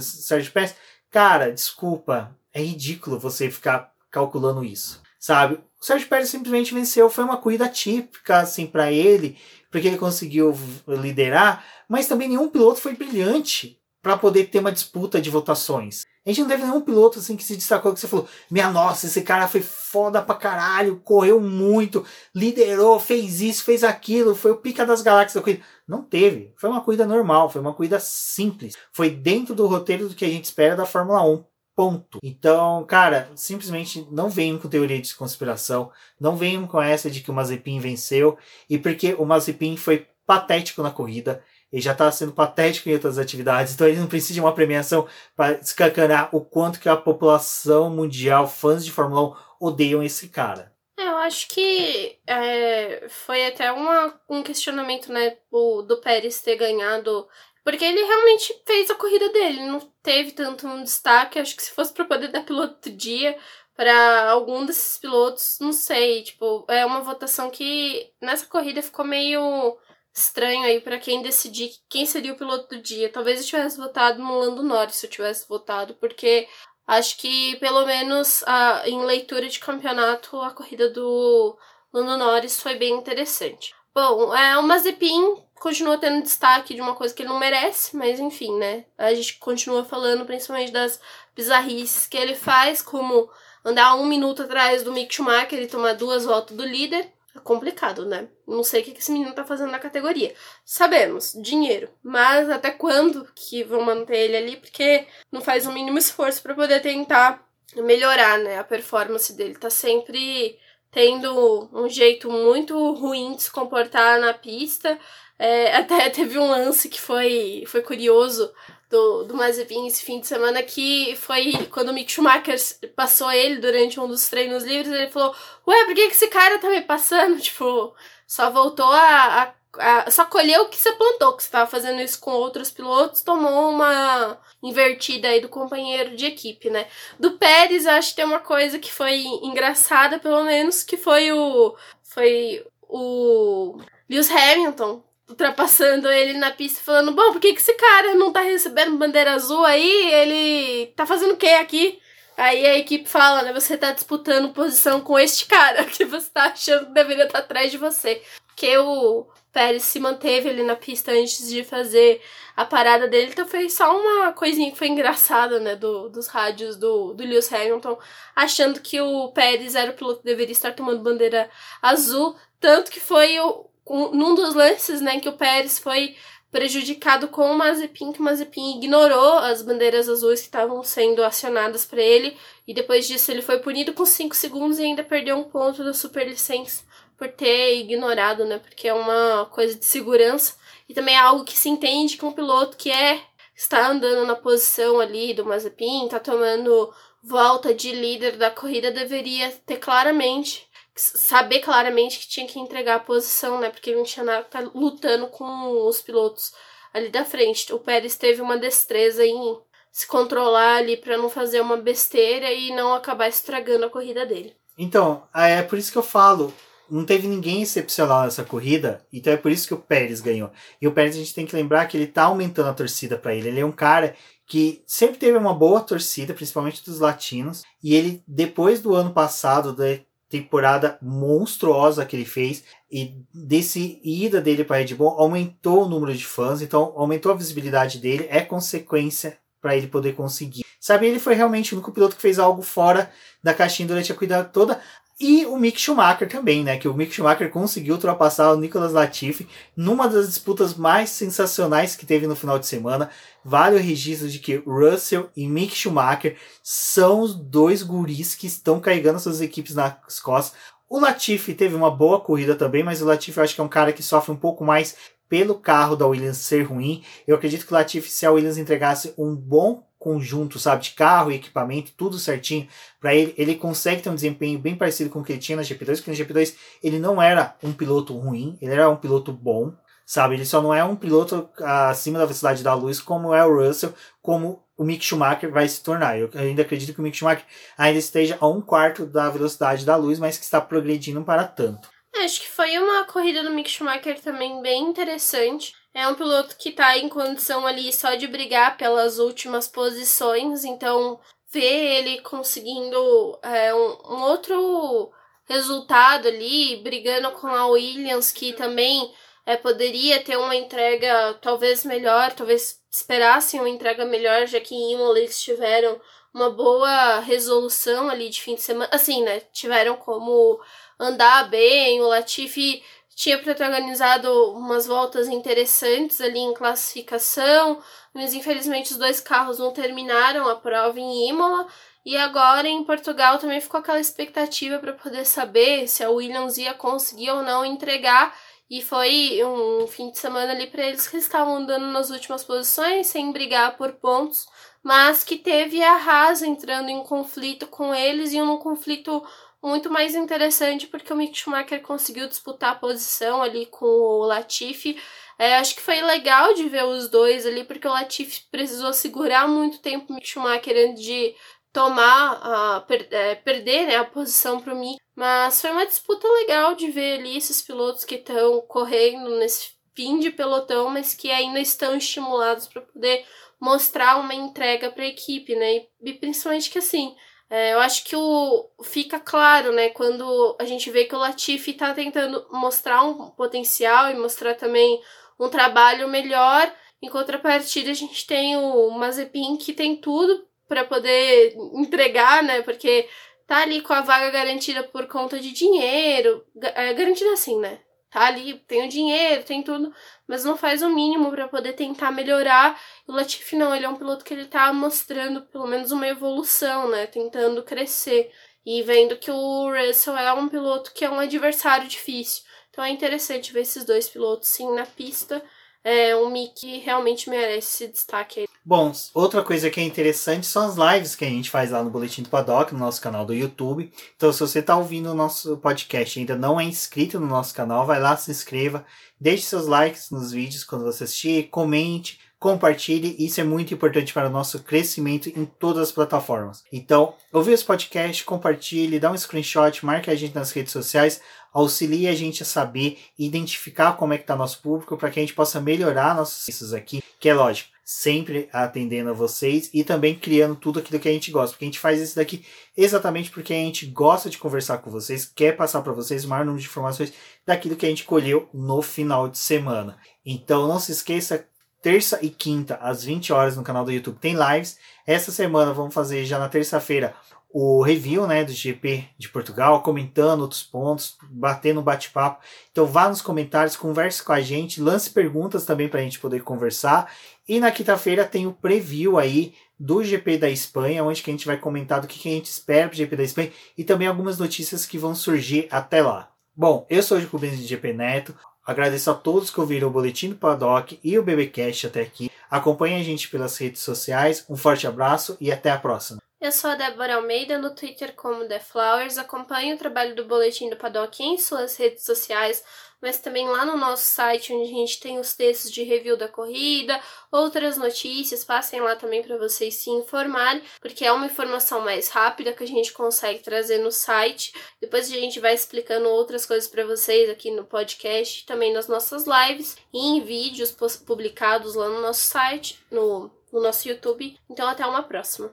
Sérgio Pérez, cara, desculpa, é ridículo você ficar calculando isso, sabe? O Sérgio Pérez simplesmente venceu, foi uma corrida típica assim para ele, porque ele conseguiu liderar, mas também nenhum piloto foi brilhante para poder ter uma disputa de votações. A gente não teve nenhum piloto assim que se destacou que você falou: Minha nossa, esse cara foi foda pra caralho, correu muito, liderou, fez isso, fez aquilo, foi o pica das galáxias da corrida. Não teve. Foi uma corrida normal, foi uma corrida simples. Foi dentro do roteiro do que a gente espera da Fórmula 1. Ponto. Então, cara, simplesmente não venham com teoria de conspiração, não venham com essa de que o Mazepin venceu, e porque o Mazepin foi patético na corrida. Ele já está sendo patético em outras atividades, então ele não precisa de uma premiação para escancarar o quanto que a população mundial, fãs de Fórmula 1, odeiam esse cara. É, eu acho que é, foi até uma, um questionamento né, do, do Pérez ter ganhado Porque ele realmente fez a corrida dele, não teve tanto um destaque. Acho que se fosse para poder dar piloto dia para algum desses pilotos, não sei. Tipo, é uma votação que nessa corrida ficou meio estranho aí para quem decidir quem seria o piloto do dia. Talvez eu tivesse votado no Lando Norris se eu tivesse votado, porque acho que pelo menos a, em leitura de campeonato a corrida do Lando Norris foi bem interessante. Bom, é, o Mazepin continua tendo destaque de uma coisa que ele não merece, mas enfim, né? A gente continua falando principalmente das bizarrices que ele faz, como andar um minuto atrás do Mick Schumacher e tomar duas voltas do líder. Complicado, né? Não sei o que esse menino tá fazendo na categoria. Sabemos, dinheiro. Mas até quando que vão manter ele ali? Porque não faz o mínimo esforço para poder tentar melhorar, né? A performance dele tá sempre tendo um jeito muito ruim de se comportar na pista. É, (laughs) até teve um lance que foi, foi curioso do, do Mazepin esse fim de semana, que foi quando o Mick Schumacher passou ele durante um dos treinos livres, ele falou, ué, por que, que esse cara tá me passando? (laughs) Tipo, só voltou a, a só colheu o que você plantou, que você estava fazendo isso com outros pilotos, tomou uma invertida aí do companheiro de equipe, né? Do Pérez, acho que tem uma coisa que foi engraçada, pelo menos, que foi o foi o Lewis Hamilton ultrapassando ele na pista falando, bom, por que, que esse cara não tá recebendo bandeira azul aí? Ele tá fazendo o que aqui? Aí a equipe fala, né? Você tá disputando posição com este cara (laughs) que você tá achando que deveria estar atrás de você. Porque o Pérez se manteve ali na pista antes de fazer a parada dele. Então foi só uma coisinha que foi engraçada, né? Do, dos rádios do, do Lewis Hamilton, achando que o Pérez era o piloto que deveria estar tomando bandeira azul. Tanto que foi o, num dos lances, né, que o Pérez foi prejudicado com o Mazepin, que o Mazepin ignorou as bandeiras azuis que estavam sendo acionadas para ele, e depois disso ele foi punido com 5 segundos e ainda perdeu um ponto da superlicença por ter ignorado, né, porque é uma coisa de segurança, e também é algo que se entende que um piloto que é está andando na posição ali do Mazepin, está tomando volta de líder da corrida, deveria ter claramente saber claramente que tinha que entregar a posição, né? Porque nada que tá lutando com os pilotos ali da frente. O Pérez teve uma destreza em se controlar ali para não fazer uma besteira e não acabar estragando a corrida dele. Então, é por isso que eu falo, não teve ninguém excepcional nessa corrida, então é por isso que o Pérez ganhou. E o Pérez a gente tem que lembrar que ele tá aumentando a torcida para ele. Ele é um cara que sempre teve uma boa torcida, principalmente dos latinos, e ele depois do ano passado, temporada monstruosa que ele fez e desse ida dele para Red Bull aumentou o número de fãs, então aumentou a visibilidade dele, é consequência para ele poder conseguir. Sabe, ele foi realmente o único piloto que fez algo fora da caixinha durante a corrida toda. E o Mick Schumacher também, né? Que o Mick Schumacher conseguiu ultrapassar o Nicolas Latifi numa das disputas mais sensacionais que teve no final de semana. Vale o registro de que Russell e Mick Schumacher são os dois guris que estão carregando suas equipes nas costas. O Latifi teve uma boa corrida também, mas o Latifi eu acho que é um cara que sofre um pouco mais pelo carro da Williams ser ruim. Eu acredito que o Latifi, se a Williams entregasse um bom conjunto, sabe, de carro e equipamento, tudo certinho, para ele, ele consegue ter um desempenho bem parecido com o que ele tinha na GP2, porque na GP2 ele não era um piloto ruim, ele era um piloto bom, sabe, ele só não é um piloto acima da velocidade da luz como é o Russell, como o Mick Schumacher vai se tornar. Eu ainda acredito que o Mick Schumacher ainda esteja a um quarto da velocidade da luz, mas que está progredindo para tanto. Acho que foi uma corrida do Mick Schumacher também bem interessante. É um piloto que tá em condição ali só de brigar pelas últimas posições, então ver ele conseguindo é, um, um outro resultado ali, brigando com a Williams, que também é, poderia ter uma entrega talvez melhor, talvez esperassem uma entrega melhor, já que em Imola eles tiveram uma boa resolução ali de fim de semana. Assim, né? Tiveram como andar bem, o Latifi tinha protagonizado umas voltas interessantes ali em classificação, mas infelizmente os dois carros não terminaram a prova em Imola. E agora em Portugal também ficou aquela expectativa para poder saber se a Williams ia conseguir ou não entregar. E foi um fim de semana ali para eles que estavam andando nas últimas posições, sem brigar por pontos, mas que teve a Haas entrando em conflito com eles e um conflito muito mais interessante porque o Mick Schumacher conseguiu disputar a posição ali com o Latifi. É, acho que foi legal de ver os dois ali, porque o Latifi precisou segurar muito tempo o Mick Schumacher de tomar, a, per, é, perder né, a posição para o Mick. Mas foi uma disputa legal de ver ali esses pilotos que estão correndo nesse fim de pelotão, mas que ainda estão estimulados para poder mostrar uma entrega para a equipe, né? E, e, principalmente que assim, é, eu acho que o fica claro, né, quando a gente vê que o Latifi está tentando mostrar um potencial e mostrar também um trabalho melhor. Em contrapartida, a gente tem o Mazepin que tem tudo para poder entregar, né? Porque tá ali com a vaga garantida por conta de dinheiro, é, garantida assim, né? Tá ali, tem o dinheiro, tem tudo, mas não faz o mínimo para poder tentar melhorar. O Latifi não, ele é um piloto que ele tá mostrando pelo menos uma evolução, né? Tentando crescer e vendo que o Russell é um piloto que é um adversário difícil. Então é interessante ver esses dois pilotos sim na pista. É um Mickey realmente merece esse destaque aí. Bom, outra coisa que é interessante são as lives que a gente faz lá no Boletim do Paddock, no nosso canal do YouTube. Então, se você está ouvindo o nosso podcast e ainda não é inscrito no nosso canal, vai lá, se inscreva, deixe seus likes nos vídeos quando você assistir, comente, compartilhe. Isso é muito importante para o nosso crescimento em todas as plataformas. Então, ouviu esse podcast, compartilhe, dá um screenshot, marque a gente nas redes sociais, auxilie a gente a saber identificar como é que está nosso público para que a gente possa melhorar nossos serviços aqui, que é lógico sempre atendendo a vocês e também criando tudo aquilo que a gente gosta. Porque a gente faz isso daqui exatamente porque a gente gosta de conversar com vocês, quer passar para vocês o maior número de informações daquilo que a gente colheu no final de semana. Então não se esqueça, terça e quinta, às 20 horas, no canal do YouTube tem lives. Essa semana vamos fazer já na terça-feira o review né, do GP de Portugal, comentando outros pontos, batendo um bate-papo. Então vá nos comentários, converse com a gente, lance perguntas também para a gente poder conversar. E na quinta-feira tem o preview aí do GP da Espanha, onde que a gente vai comentar do que, que a gente espera para o GP da Espanha e também algumas notícias que vão surgir até lá. Bom, eu sou o Jacobino de GP Neto, agradeço a todos que ouviram o Boletim do Paddock e o BBcast até aqui. Acompanhe a gente pelas redes sociais, um forte abraço e até a próxima. Eu sou a Débora Almeida, no Twitter como The Flowers. Acompanhe o trabalho do Boletim do Paddock em suas redes sociais, mas também lá no nosso site, onde a gente tem os textos de review da corrida, outras notícias. Passem lá também para vocês se informarem, porque é uma informação mais rápida que a gente consegue trazer no site. Depois a gente vai explicando outras coisas para vocês aqui no podcast, também nas nossas lives e em vídeos publicados lá no nosso site, no, no nosso YouTube. Então, até uma próxima.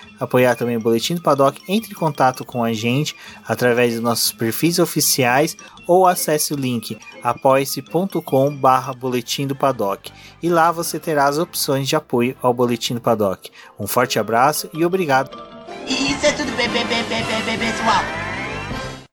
apoiar também o Boletim do Paddock, entre em contato com a gente através dos nossos perfis oficiais ou acesse o link apoia-se.com barra Boletim do Paddock e lá você terá as opções de apoio ao Boletim do Paddock. Um forte abraço e obrigado! Isso é tudo pessoal!